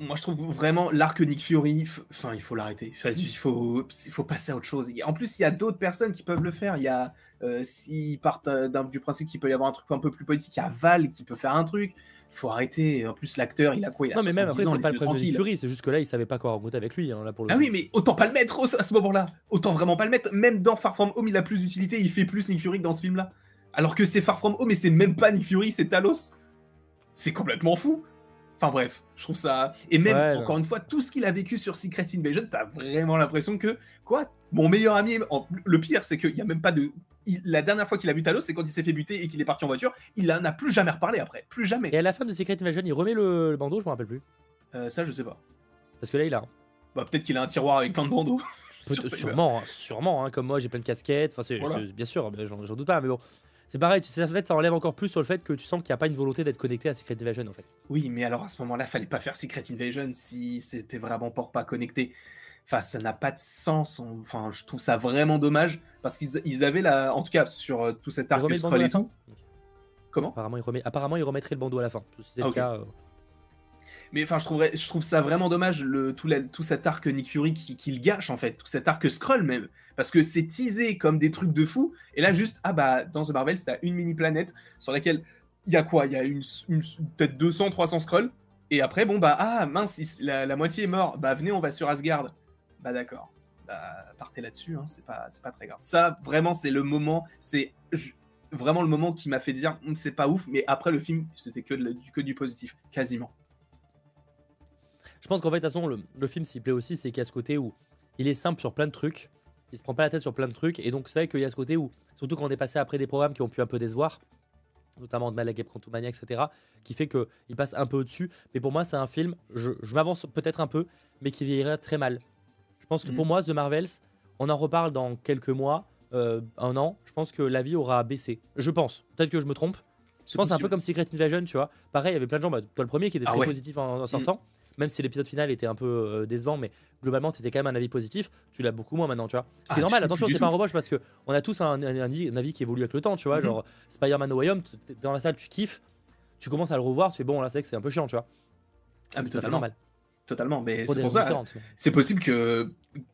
Speaker 2: Moi, je trouve vraiment l'arc Nick Fury, enfin, il faut l'arrêter. Enfin, il faut, il faut passer à autre chose. En plus, il y a d'autres personnes qui peuvent le faire. Il y a, euh, s'ils partent du principe qu'il peut y avoir un truc un peu plus politique, il y a Val qui peut faire un truc. Il faut arrêter. En plus, l'acteur, il a quoi? Il a
Speaker 1: non, mais même après,
Speaker 2: 70 ans,
Speaker 1: c'est pas le problème de. Fury. C'est juste que là, il savait pas quoi raconter avec lui. hein, là, pour le
Speaker 2: Ah
Speaker 1: coup.
Speaker 2: oui, mais autant pas le mettre à ce moment-là. Autant vraiment pas le mettre. Même dans Far From Home, il a plus d'utilité. Il fait plus Nick Fury que dans ce film-là. Alors que c'est Far From Home, mais c'est même pas Nick Fury, c'est Talos. C'est complètement fou. Enfin bref, je trouve ça. Et même,
Speaker 1: Ouais,
Speaker 2: encore une fois, tout ce qu'il a vécu sur Secret Invasion, t'as vraiment l'impression que, quoi, mon meilleur ami. Le pire, c'est qu'il y a même pas de. Il- La dernière fois qu'il a vu Talos, c'est quand il s'est fait buter et qu'il est parti en voiture. Il en a plus jamais reparlé après. Plus jamais.
Speaker 1: Et à la fin de Secret Invasion, il remet le, le bandeau, je me rappelle plus.
Speaker 2: Euh, ça, je sais pas.
Speaker 1: Parce que là, il a.
Speaker 2: Bah, peut-être qu'il a un tiroir avec plein de bandeaux.
Speaker 1: Sûrement, hein, sûrement. hein, comme moi, j'ai plein de casquettes. Enfin, c'est,
Speaker 2: Voilà.
Speaker 1: bien sûr, j'en, j'en doute pas. Mais bon, c'est pareil. Tu sais, en fait, ça enlève encore plus sur le fait que tu sens qu'il n'y a pas une volonté d'être connecté à Secret Invasion, en fait.
Speaker 2: Oui, mais alors à ce moment-là, fallait pas faire Secret Invasion si c'était vraiment pour pas connecté. Enfin, ça n'a pas de sens. Enfin, je trouve ça vraiment dommage parce qu'ils ils avaient la, en tout cas sur euh, tout cet arc scroll et tout. Comment?
Speaker 1: Apparemment il, remet... Apparemment, il remettrait le bandeau à la fin. Si c'est
Speaker 2: Ah,
Speaker 1: le
Speaker 2: ok.
Speaker 1: cas. euh,
Speaker 2: Mais enfin, je trouverais, je trouve ça vraiment dommage le tout, la- tout cet arc Nick Fury qui, qui le gâche en fait, tout cet arc scroll même, parce que c'est teasé comme des trucs de fou. Et là, juste ah bah dans The Marvel, t'as une mini planète sur laquelle il y a quoi? Il y a une, une- peut-être 200, 300 scrolls. Et après, bon bah ah mince, la, la moitié est mort. Bah venez, on va sur Asgard. Bah d'accord. Bah partez là-dessus, hein, c'est pas, très grave. Ça, vraiment, c'est le moment, c'est vraiment le moment qui m'a fait dire Hum, c'est pas ouf. Mais après le film, c'était que, du- positif, quasiment.
Speaker 1: Je pense qu'en fait, de toute façon, le, film, s'il plaît aussi, c'est qu'il y a ce côté où il est simple sur plein de trucs. Il se prend pas la tête sur plein de trucs. Et donc, c'est vrai qu'il y a ce côté où, surtout quand on est passé après des programmes qui ont pu un peu décevoir, notamment de Malagap Quantumania, etc., qui fait qu'il passe un peu au-dessus. Mais pour moi, c'est un film, je, m'avance peut-être un peu, mais qui vieillira très mal. Je pense que pour moi, The Marvels, on en reparle dans quelques mois, euh, un an. Je pense que la vie aura baissé. Je pense. Peut-être que je me trompe. Je pense un peu comme Secret Invasion, tu vois. Pareil, il y avait plein de gens, bah, toi le premier qui était
Speaker 2: Ah
Speaker 1: très
Speaker 2: ouais.
Speaker 1: positif en, en sortant, même si l'épisode final était un peu euh, décevant, mais globalement, tu étais quand même un avis positif. Tu l'as beaucoup moins maintenant, tu vois. Ce qui
Speaker 2: Ah,
Speaker 1: est normal, attention, c'est pas un reproche parce que on a tous un, un- un avis- qui évolue avec le temps, tu vois.
Speaker 2: Mhm.
Speaker 1: Genre, Spider-Man No Way Home, dans la salle, tu kiffes, tu commences à le revoir, tu fais bon, là, c'est vrai que c'est un peu chiant, tu vois.
Speaker 2: Ah,
Speaker 1: C'est
Speaker 2: mais
Speaker 1: tout à fait
Speaker 2: totalement.
Speaker 1: normal.
Speaker 2: Totalement. Mais c'est pour ça. C'est possible que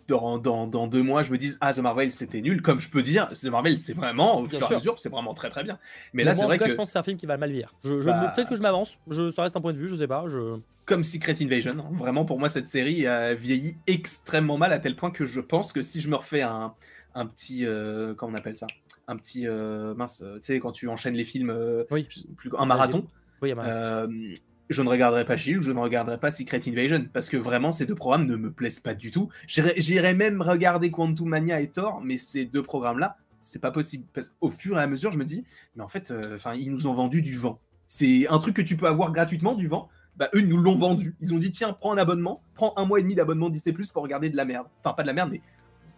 Speaker 2: dans, dans, dans deux mois, je me dise Ah, The Marvel, c'était nul. Comme je peux dire, The Marvel, c'est vraiment, au
Speaker 1: Bien
Speaker 2: fur et à mesure, c'est vraiment très très bien. Mais
Speaker 1: Mais
Speaker 2: là, c'est vrai
Speaker 1: cas,
Speaker 2: que,
Speaker 1: je pense que c'est un film qui va mal. Je, je-
Speaker 2: Bah-
Speaker 1: Peut-être que je m'avance, je, ça reste un point de vue, je sais pas. Je...
Speaker 2: comme Secret Invasion, hein, vraiment pour moi, cette série a vieilli extrêmement mal à tel point que je pense que si je me refais un, un petit. euh, comment on appelle ça? Un petit. euh, mince, tu sais, quand tu enchaînes les films, euh,
Speaker 1: Oui.
Speaker 2: je sais plus- un marathon.
Speaker 1: Oui, il y a mal.
Speaker 2: Euh, je ne regarderai pas Shield, je ne regarderai pas Secret Invasion, parce que vraiment ces deux programmes ne me plaisent pas du tout. J'irai même regarder Quantum Mania et Thor, mais ces deux programmes-là, c'est pas possible. Parce qu'au fur et à mesure, je me dis, mais en fait, euh, ils nous ont vendu du vent. C'est un truc que tu peux avoir gratuitement, du vent. Bah, eux, ils nous l'ont vendu. Ils ont dit, tiens, prends un abonnement, prends un mois et demi d'abonnement Disney Plus pour regarder de la merde. Enfin, pas de la merde, mais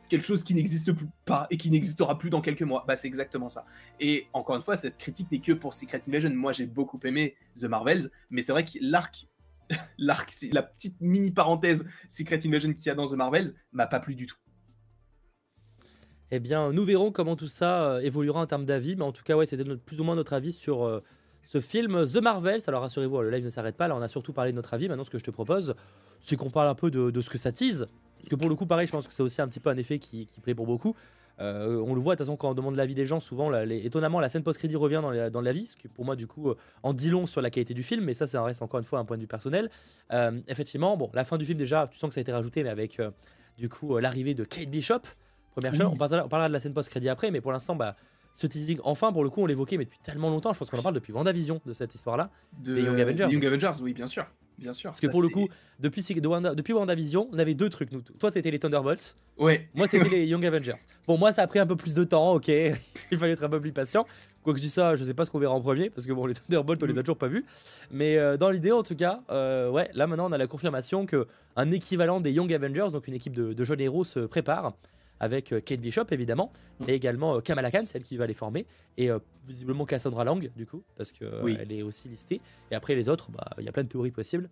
Speaker 2: quelque chose qui n'existe pas et qui n'existera plus dans quelques mois. Bah, c'est exactement ça. Et encore une fois, cette critique n'est que pour Secret Invasion. Moi, j'ai beaucoup aimé The Marvels, mais c'est vrai que l'arc, l'arc, la petite mini parenthèse Secret Invasion qu'il y a dans The Marvels m'a pas plu du tout.
Speaker 1: Eh bien, nous verrons comment tout ça euh, évoluera en termes d'avis. Mais en tout cas, ouais, c'était plus ou moins notre avis sur euh, ce film The Marvels. Alors rassurez-vous, le live ne s'arrête pas. Là, on a surtout parlé de notre avis. Maintenant, ce que je te propose, c'est qu'on parle un peu de, de ce que ça tease. Parce que pour le coup, pareil, je pense que c'est aussi un petit peu un effet qui, qui plaît pour beaucoup. Euh, on le voit, de toute façon, quand on demande l'avis des gens, souvent, la- les- étonnamment, la scène post-crédit revient dans, les- dans l'avis, ce qui pour moi, du coup, euh, en dit long sur la qualité du film, mais ça, ça reste encore une fois un point de vue personnel. Euh, effectivement, bon, la fin du film, déjà, tu sens que ça a été rajouté, mais avec, du coup, l'arrivée de Kate Bishop, première
Speaker 2: Oui.
Speaker 1: chose, on parlera, on parlera de la scène post-crédit après, mais pour l'instant, bah, ce teasing, enfin, pour le coup, on l'évoquait, mais depuis tellement longtemps, je pense qu'on en parle depuis WandaVision de cette histoire-là.
Speaker 2: De
Speaker 1: Young Avengers.
Speaker 2: Young Avengers, oui, bien sûr. Bien sûr.
Speaker 1: Parce que pour le coup, depuis, de Wanda- depuis WandaVision, on avait deux trucs. Nous. Toi, t'étais les Thunderbolts,
Speaker 2: Ouais,
Speaker 1: moi, c'était les Young Avengers. Bon, moi, ça a pris un peu plus de temps, ok. Il fallait être un peu plus patient. Quoique je dis ça, je sais pas ce qu'on verra en premier, parce que bon, les Thunderbolts, on les a toujours pas vus. Mais euh, dans l'idée, en tout cas, euh, ouais, là maintenant, on a la confirmation que un équivalent des Young Avengers, donc une équipe de, de jeunes héros, se prépare. Avec euh, Kate Bishop, évidemment, mais également euh, Kamala Khan, celle qui va les former, et euh, visiblement Cassandra Lang, du coup, parce qu'elle
Speaker 2: Oui.
Speaker 1: est aussi listée. Et après, les autres, bah, il y a plein de théories possibles.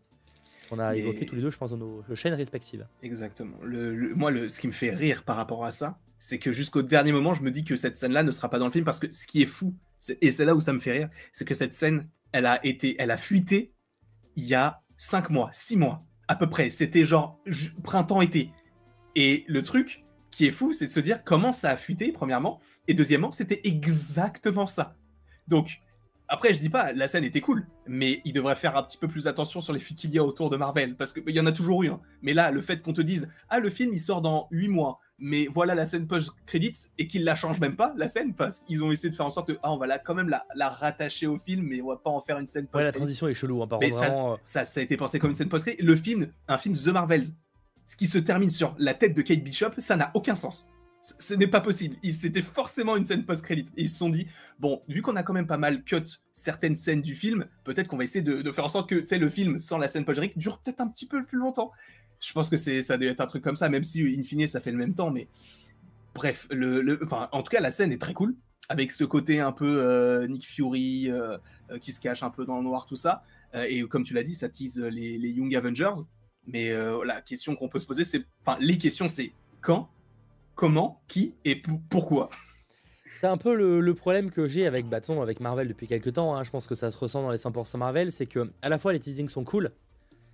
Speaker 1: qu'on a
Speaker 2: Mais-
Speaker 1: évoqué tous les deux, je pense, dans nos chaînes respectives.
Speaker 2: Exactement. Le, le- moi, le, ce qui me fait rire par rapport à ça, c'est que jusqu'au dernier moment, je me dis que cette scène-là ne sera pas dans le film parce que ce qui est fou, et c'est là où ça me fait rire, c'est que cette scène, elle a été, elle a fuité il y a cinq mois, six mois à peu près. C'était genre printemps-été. Et le truc qui est fou, c'est de se dire comment ça a fuité, premièrement, et deuxièmement, c'était exactement ça. Donc, après, je dis pas, la scène était cool, mais il devrait faire un petit peu plus attention sur les fuites qu'il y a autour de Marvel, parce qu'il y en a toujours eu. hein. Mais là, le fait qu'on te dise, ah, le film, il sort dans 8 mois, mais voilà la scène post-credits, et qu'ils la changent même pas, la scène, parce qu'ils ont essayé de faire en sorte que, ah, on va la, quand même la, la rattacher au film, mais on va pas en faire une scène
Speaker 1: Ouais, la
Speaker 2: post-credits.
Speaker 1: transition est chelou, hein, par
Speaker 2: Mais
Speaker 1: contre, vraiment. euh,
Speaker 2: ça, ça a été pensé comme une scène post-credits. Le film, un film The Marvels, ce qui se termine sur la tête de Kate Bishop, ça n'a aucun sens. Ce n'est pas possible. C'était forcément une scène post-credit. Et ils se sont dit, bon, vu qu'on a quand même pas mal cut certaines scènes du film, peut-être qu'on va essayer de, faire en sorte que le film sans la scène post-générique dure peut-être un petit peu plus longtemps. Je pense que ça doit être un truc comme ça, même si in fine ça fait le même temps. Mais bref, en tout cas, la scène est très cool. Avec ce côté un peu euh, Nick Fury euh, euh, qui se cache un peu dans le noir, tout ça. Et comme tu l'as dit, ça tease les Young Avengers. Mais euh, la question qu'on peut se poser, c'est. Enfin, les questions, c'est quand, comment, qui et pou- pourquoi?
Speaker 1: C'est un peu le, problème que j'ai avec Bâton, avec Marvel depuis quelques temps. hein. Je pense que ça se ressent dans les 100% Marvel. C'est que à la fois les teasings sont cool,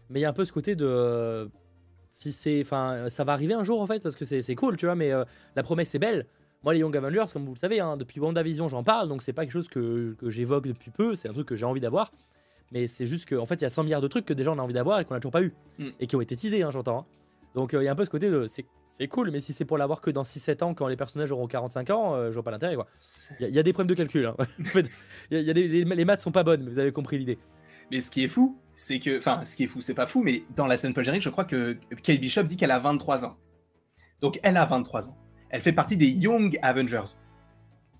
Speaker 1: mais il y a un peu ce côté de. Si c'est. Enfin, ça va arriver un jour en fait, parce que c'est c'est cool, tu vois, mais euh, la promesse est belle. Moi, les Young Avengers, comme vous le savez, hein, depuis WandaVision, j'en parle, donc c'est pas quelque chose que, que j'évoque depuis peu, c'est un truc que j'ai envie d'avoir. Mais c'est juste qu'en fait, il y a 100 milliards de trucs que déjà on a envie d'avoir et qu'on a toujours pas eu.
Speaker 2: Mm.
Speaker 1: Et qui ont été teasés, hein, j'entends. hein. Donc euh, il y a un peu ce côté de. C'est cool, mais si c'est pour l'avoir que dans 6-7 ans, quand les personnages auront 45 ans, euh, je vois pas l'intérêt, Il y, a- il y a des problèmes de calcul. hein. en fait, y a, il y a des- les, les maths sont pas bonnes, mais vous avez compris l'idée.
Speaker 2: Mais ce qui est fou, c'est que. Enfin, ce qui est fou, c'est pas fou, mais dans la scène post-générique, je crois que Kate Bishop dit qu'elle a 23 ans. Donc, elle a 23 ans. Elle fait partie des Young Avengers.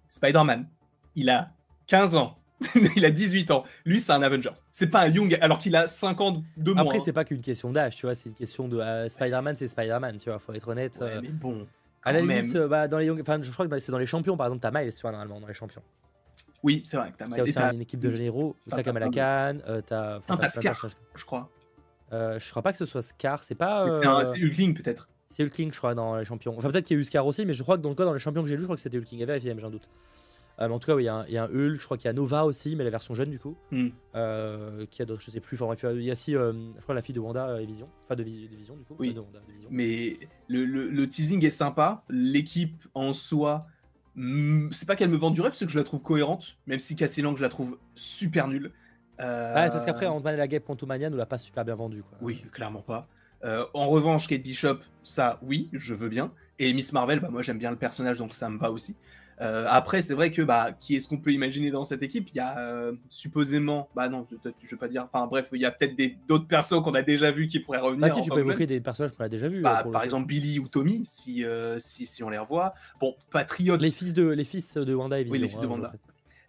Speaker 2: Spider-Man, il a 15 ans. il a 18 ans. Lui, c'est un Avenger. C'est pas un Young, alors qu'il a 50 de moins.
Speaker 1: Après, c'est pas qu'une question d'âge, tu vois, c'est une question de euh, Spider-Man, c'est Spider-Man, tu vois, faut être honnête.
Speaker 2: Ouais,
Speaker 1: euh,
Speaker 2: mais bon.
Speaker 1: à la limite, euh, bah, dans les Young- enfin, je crois que c'est dans les champions, par exemple, t'as Miles, tu vois, normalement, dans les champions.
Speaker 2: Oui, c'est vrai que t'as mal. Et
Speaker 1: aussi
Speaker 2: t'as-
Speaker 1: une équipe de généraux,
Speaker 2: t'as
Speaker 1: t'as Kamala Khan, euh, t'as. t'as
Speaker 2: t'as Scar. je crois.
Speaker 1: Je crois pas que ce soit Scar, c'est pas.
Speaker 2: C'est Hulkling, peut-être.
Speaker 1: C'est Hulking, je crois, dans les champions. Enfin, peut-être qu'il y a eu Scar aussi, mais je crois que dans le cas, dans les champions que j'ai lu, je crois que c'était Hulking. À vérifier, j'ai un doute. Euh, mais en tout cas, il y, a un- il y a un Hulk, je crois qu'il y a Nova aussi, mais la version jeune du coup.
Speaker 2: Hmm.
Speaker 1: Euh, qui a d'autres, je sais plus. Il y a aussi, euh, je crois, la fille de Wanda et Vision. Enfin, de, Vi- de Vision du coup.
Speaker 2: Oui.
Speaker 1: de Wanda, de Vision.
Speaker 2: Mais le, le- le teasing est sympa. L'équipe en soi, hmm, c'est pas qu'elle me vend du rêve, c'est que je la trouve cohérente, même si Cassie Lang, je la trouve super nulle. Euh,
Speaker 1: Ah, parce qu'après, Ant-Man et la Guêpe Quantumania nous l'a pas super bien vendu. Quoi.
Speaker 2: Oui, clairement pas. Euh, en revanche, Kate Bishop, ça, oui, je veux bien. Et Miss Marvel, bah, moi j'aime bien le personnage, donc ça me va aussi. Euh, après, c'est vrai que bah, qui est-ce qu'on peut imaginer dans cette équipe? Il y a euh, supposément, bah non, je veux pas dire. Enfin bref, il y a peut-être d'autres persos qu'on a déjà vus qui pourraient revenir.
Speaker 1: Bah si, tu peux
Speaker 2: que
Speaker 1: évoquer des personnages qu'on a déjà vus.
Speaker 2: Bah, par exemple Billy ou Tommy, si, euh, si, si on les revoit. Bon, Patriot.
Speaker 1: les fils de, les fils de Wanda Vision.
Speaker 2: Oui, les fils de
Speaker 1: hein,
Speaker 2: Wanda.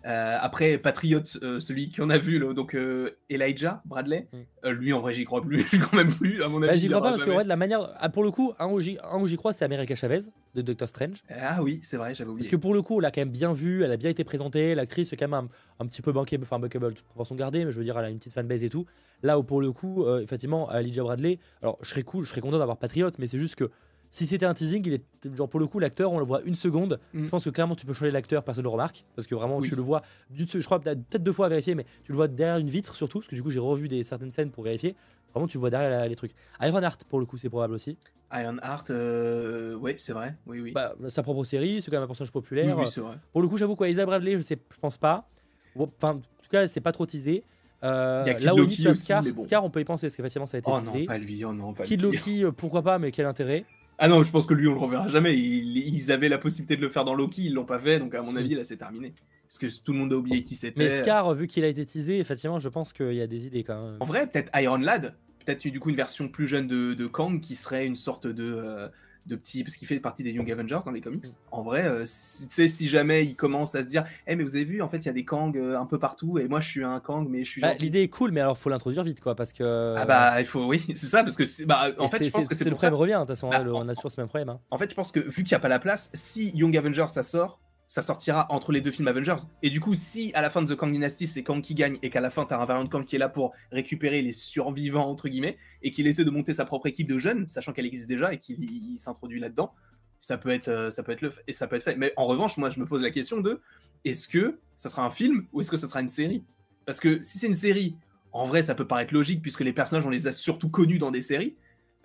Speaker 2: Euh, après, Patriot, euh, celui qu'on a vu, donc euh, Elijah Bradley,
Speaker 1: Mm.
Speaker 2: euh, lui en vrai, j'y crois plus, quand même plus, à mon avis.
Speaker 1: Bah, j'y crois pas parce que
Speaker 2: jamais.
Speaker 1: ouais, de la manière. ah, pour le coup, un où j'y un où j'y crois, c'est America Chavez de Doctor Strange.
Speaker 2: Ah oui, c'est vrai, j'avais oublié.
Speaker 1: Parce que pour le coup, on l'a quand même bien vu, elle a bien été présentée, l'actrice est quand même un, un petit peu bankable, enfin bankable, toute proportion gardée, mais je veux dire, elle a une petite fanbase et tout. Là où pour le coup, effectivement, Elijah Bradley, alors je serais cool, je serais content d'avoir Patriot, mais c'est juste que si c'était un teasing, il est genre pour le coup l'acteur, on le voit une seconde.
Speaker 2: Mm.
Speaker 1: Je pense que clairement tu peux changer l'acteur, personne ne le remarque, parce que vraiment
Speaker 2: Oui.
Speaker 1: tu le vois, je crois peut-être deux fois à vérifier, mais tu le vois derrière une vitre surtout, parce que du coup j'ai revu des certaines scènes pour vérifier. Vraiment tu le vois derrière la- les trucs. Ironheart pour le coup c'est probable aussi.
Speaker 2: Ironheart, euh, ouais, c'est vrai, oui, oui.
Speaker 1: Bah, sa propre série, c'est quand même un personnage populaire.
Speaker 2: oui, oui, c'est vrai.
Speaker 1: Pour le coup, j'avoue quoi, Isa Bradley, je sais, je pense pas. Enfin, en tout cas, c'est pas trop teasé. Euh,
Speaker 2: Il y a Kid
Speaker 1: là où
Speaker 2: Loki aussi,
Speaker 1: Scar,
Speaker 2: bon.
Speaker 1: Scar, on peut y penser, parce qu'effectivement, ça a été
Speaker 2: Oh non, pas lui, oh non, pas
Speaker 1: Kid
Speaker 2: lui.
Speaker 1: Loki, euh, pourquoi pas, mais quel intérêt?
Speaker 2: Ah non, je pense que lui, on le reverra jamais. Ils, ils avaient la possibilité de le faire dans Loki, ils l'ont pas fait, donc à mon avis, là, c'est terminé. Parce que tout le monde a oublié qui c'était.
Speaker 1: Mais Scar, vu qu'il a été teasé, effectivement, je pense qu'il y a des idées quand même.
Speaker 2: En vrai, peut-être Iron Lad, peut-être du coup une version plus jeune de, de Kang qui serait une sorte de, euh, de petit. Parce qu'il fait partie des Young Avengers dans les comics. En vrai, euh, si, tu sais, si jamais il commence à se dire Eh, mais vous avez vu, en fait, il y a des Kang euh, un peu partout, et moi je suis un Kang, mais je suis.
Speaker 1: Bah. L'idée est cool, mais alors faut l'introduire vite, quoi, parce que.
Speaker 2: Ah bah, il faut, oui, c'est ça, parce que bah,
Speaker 1: et
Speaker 2: en fait, je pense que c'est
Speaker 1: le
Speaker 2: ça.
Speaker 1: problème revient, de toute façon,
Speaker 2: Bah,
Speaker 1: hein, le- on a toujours ce même problème. hein.
Speaker 2: En fait, je pense que vu qu'il n'y a pas la place, si Young Avengers ça sort, ça sortira entre les deux films Avengers. Et du coup, si à la fin de The Kang Dynasty, c'est Kang qui gagne et qu'à la fin, t'as un variant de Kang qui est là pour récupérer les survivants, entre guillemets, et qu'il essaie de monter sa propre équipe de jeunes, sachant qu'elle existe déjà et qu'il il s'introduit là-dedans, ça peut être, euh, ça peut être le, et ça peut être fait. Mais en revanche, moi, je me pose la question de est-ce que ça sera un film ou est-ce que ça sera une série? Parce que si c'est une série, en vrai, ça peut paraître logique puisque les personnages, on les a surtout connus dans des séries.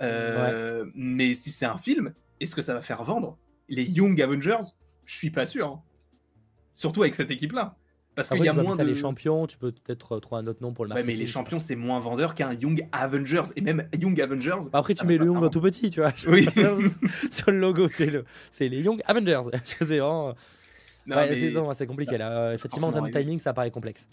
Speaker 2: Euh, Mais si c'est un film, est-ce que ça va faire vendre? Les Young Avengers, je suis pas sûr. hein. Surtout avec cette équipe-là. Parce qu'il y a moins de.
Speaker 1: les champions, tu peux peut-être euh, trouver un autre nom pour le
Speaker 2: Ouais,
Speaker 1: marketing.
Speaker 2: mais les champions, c'est moins vendeur qu'un Young Avengers. Et même Young Avengers.
Speaker 1: Bah, après, tu mets le Young en tout petit, tu vois.
Speaker 2: Oui.
Speaker 1: Sur le logo, c'est le, c'est les Young Avengers. c'est vraiment.
Speaker 2: Non,
Speaker 1: ouais,
Speaker 2: mais-
Speaker 1: c'est compliqué là. Effectivement, en termes de timing, ça paraît complexe.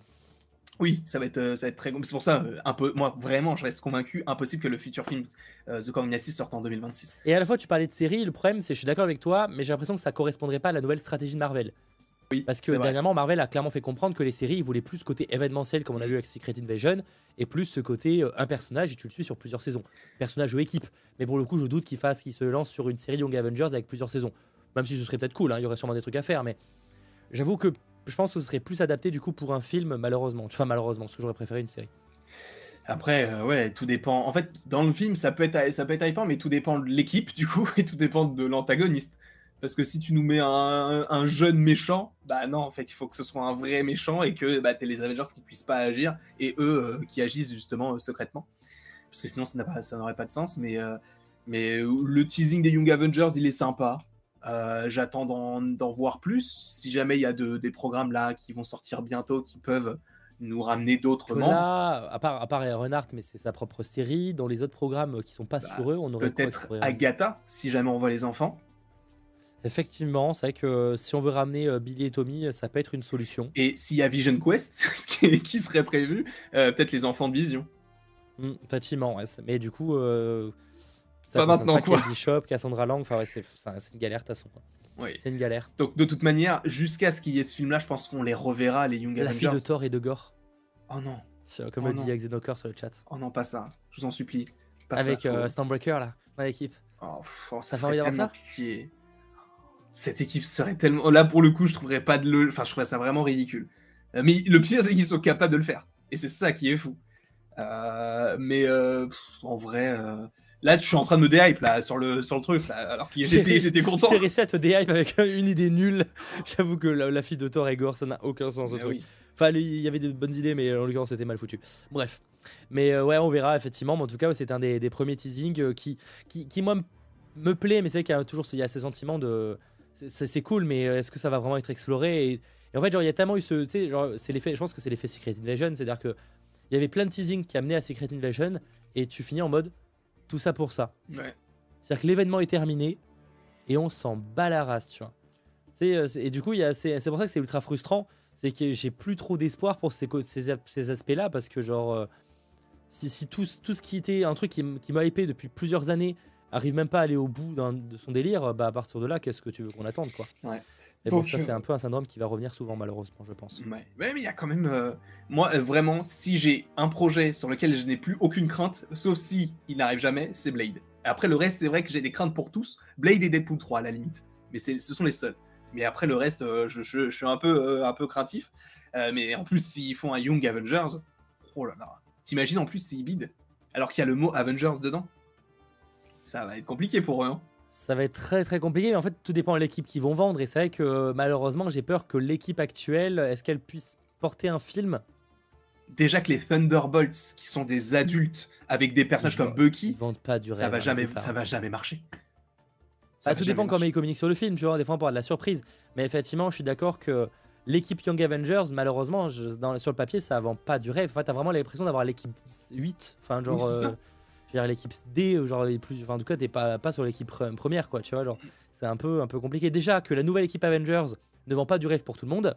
Speaker 2: Oui, ça va être, euh, ça va être très. C'est pour ça, euh, un peu. Moi, vraiment, je reste convaincu. Impossible que le futur film euh, The Dynasty sorte en 2026.
Speaker 1: Et à la fois, tu parlais de série. Le problème, c'est, je suis d'accord avec toi, mais j'ai l'impression que ça correspondrait pas à la nouvelle stratégie de Marvel.
Speaker 2: Oui,
Speaker 1: Parce que dernièrement, Marvel a clairement fait comprendre que les séries, ils voulaient plus ce côté événementiel, comme on a vu avec Secret Invasion, et plus ce côté euh, un personnage et tu le suis sur plusieurs saisons. Personnage ou équipe. Mais pour le coup, je doute qu'ils fassent, qu'ils se lancent sur une série Young Avengers avec plusieurs saisons. Même si ce serait peut-être cool, hein, il y aurait sûrement des trucs à faire, mais j'avoue que je pense que ce serait plus adapté du coup pour un film, malheureusement. Enfin, malheureusement, parce que j'aurais préféré une série.
Speaker 2: Après, euh, ouais, tout dépend. En fait, dans le film, ça peut être, ça peut être hypant, mais tout dépend de l'équipe, du coup, et tout dépend de l'antagoniste. Parce que si tu nous mets un, un jeune méchant, bah non, en fait, il faut que ce soit un vrai méchant et que bah, t'aies les Avengers qui puissent pas agir et eux euh, qui agissent justement euh, secrètement. Parce que sinon, ça n'a pas- n'aurait pas de sens. Mais, mais le teasing des Young Avengers, il est sympa. Euh, J'attends d'en voir plus. Si jamais il y a de- des programmes là qui vont sortir bientôt, qui peuvent nous ramener d'autres membres.
Speaker 1: là, à part, à part Ironheart, mais c'est sa propre série, dans les autres programmes qui sont pas
Speaker 2: Bah,
Speaker 1: sur eux, on aurait
Speaker 2: Peut-être Agatha, si jamais on voit les enfants.
Speaker 1: Effectivement, c'est vrai que euh, si on veut ramener euh, Billy et Tommy, ça peut être une solution.
Speaker 2: Et s'il y a Vision Quest, ce qui, qui serait prévu, euh, peut-être les enfants de Vision.
Speaker 1: Hmm, effectivement, ouais, mais du coup, ça
Speaker 2: Pas maintenant,
Speaker 1: pas
Speaker 2: quoi.
Speaker 1: Bishop, Cassandra Lang, enfin ouais, c'est ça- une galère de toute façon. quoi.
Speaker 2: Oui.
Speaker 1: C'est une galère.
Speaker 2: Donc de toute manière, jusqu'à ce qu'il y ait ce film-là, je pense qu'on les reverra, les Young
Speaker 1: La
Speaker 2: Avengers.
Speaker 1: fille de Thor et de Gore,
Speaker 2: Oh non,
Speaker 1: comme
Speaker 2: Oh
Speaker 1: le
Speaker 2: non.
Speaker 1: dit Xenoker sur le chat.
Speaker 2: oh non, pas ça. Je vous en supplie. Pas ça,
Speaker 1: Avec euh, Stormbreaker là, dans l'équipe.
Speaker 2: Oh, oh,
Speaker 1: Ça fait
Speaker 2: ferait
Speaker 1: envie ça
Speaker 2: pitié. Cette équipe serait tellement. Là, pour le coup, je trouverais pas de le. Enfin, je trouverais ça vraiment ridicule. Euh, Mais le pire, c'est qu'ils sont capables de le faire. Et c'est ça qui est fou. Euh, mais euh, pff, en vrai, Là, tu suis en train de me déhype là sur le sur le truc, alors qu'il était, j'étais content.
Speaker 1: J'ai réussi à te déhype avec une idée nulle. J'avoue que la, fille de Thor et Gore, ça n'a aucun sens. Enfin, il y avait de bonnes idées, mais en l'occurrence, c'était mal foutu. Bref. Mais euh, ouais, on verra effectivement. Mais en tout cas, c'est un des, premiers teasings euh, qui, qui, qui, moi, me plaît. Mais c'est vrai qu'il y a toujours il y a ce sentiment de. C'est cool, mais euh, est-ce que ça va vraiment être exploré? Et, en fait, genre, il y a tellement eu ce. Tu sais, genre, c'est l'effet. Je pense que c'est l'effet Secret Invasion. C'est-à-dire que il y avait plein de teasings qui amenaient à Secret Invasion et tu finis en mode tout ça pour ça. C'est-à-dire que l'événement est terminé et on s'en bat la race, tu vois. Euh, et du coup, c'est pour ça que c'est ultra frustrant. C'est que j'ai plus trop d'espoir pour ces, ces, aspects-là parce que, genre, euh, si, tout, tout, ce qui était un truc qui, m'a hypé depuis plusieurs années arrive même pas à aller au bout de son délire, bah à partir de là, qu'est-ce que tu veux qu'on attende, quoi.
Speaker 2: Ouais.
Speaker 1: Et bon, ça, c'est un peu un syndrome qui va revenir souvent, malheureusement, je pense.
Speaker 2: Ouais, mais il y a quand même. Euh, moi, euh, vraiment, si j'ai un projet sur lequel je n'ai plus aucune crainte, sauf si il n'arrive jamais, c'est Blade. Après, le reste, c'est vrai que j'ai des craintes pour tous. Blade et Deadpool 3, à la limite. Mais ce sont les seuls. Mais après, le reste, euh, je, je, suis un peu, un peu craintif. mais en plus, s'ils font un Young Avengers, oh là là. T'imagines en plus s'ils bident alors qu'il y a le mot Avengers dedans Ça va être compliqué pour eux. Hein.
Speaker 1: Ça va être très très compliqué, mais en fait tout dépend de l'équipe qu'ils vont vendre. Et c'est vrai que malheureusement j'ai peur que l'équipe actuelle, est-ce qu'elle puisse porter un film?
Speaker 2: Déjà que les Thunderbolts, qui sont des adultes avec des personnages comme Bucky,
Speaker 1: vendent pas du
Speaker 2: ça va jamais, ça va jamais marcher.
Speaker 1: Ça tout dépend comment ils communiquent sur le film, tu vois. Des fois on parle de la surprise, mais effectivement je suis d'accord que l'équipe Young Avengers, malheureusement, dans, sur le papier, ça vend pas du rêve. En fait, t'as vraiment l'impression d'avoir l'équipe 8. Enfin, genre, euh, l'équipe D, genre, plus, enfin, en tout cas, t'es pas, pas sur l'équipe première, quoi, tu vois, genre, c'est un peu, un peu compliqué. Déjà que la nouvelle équipe Avengers ne vend pas du rêve pour tout le monde.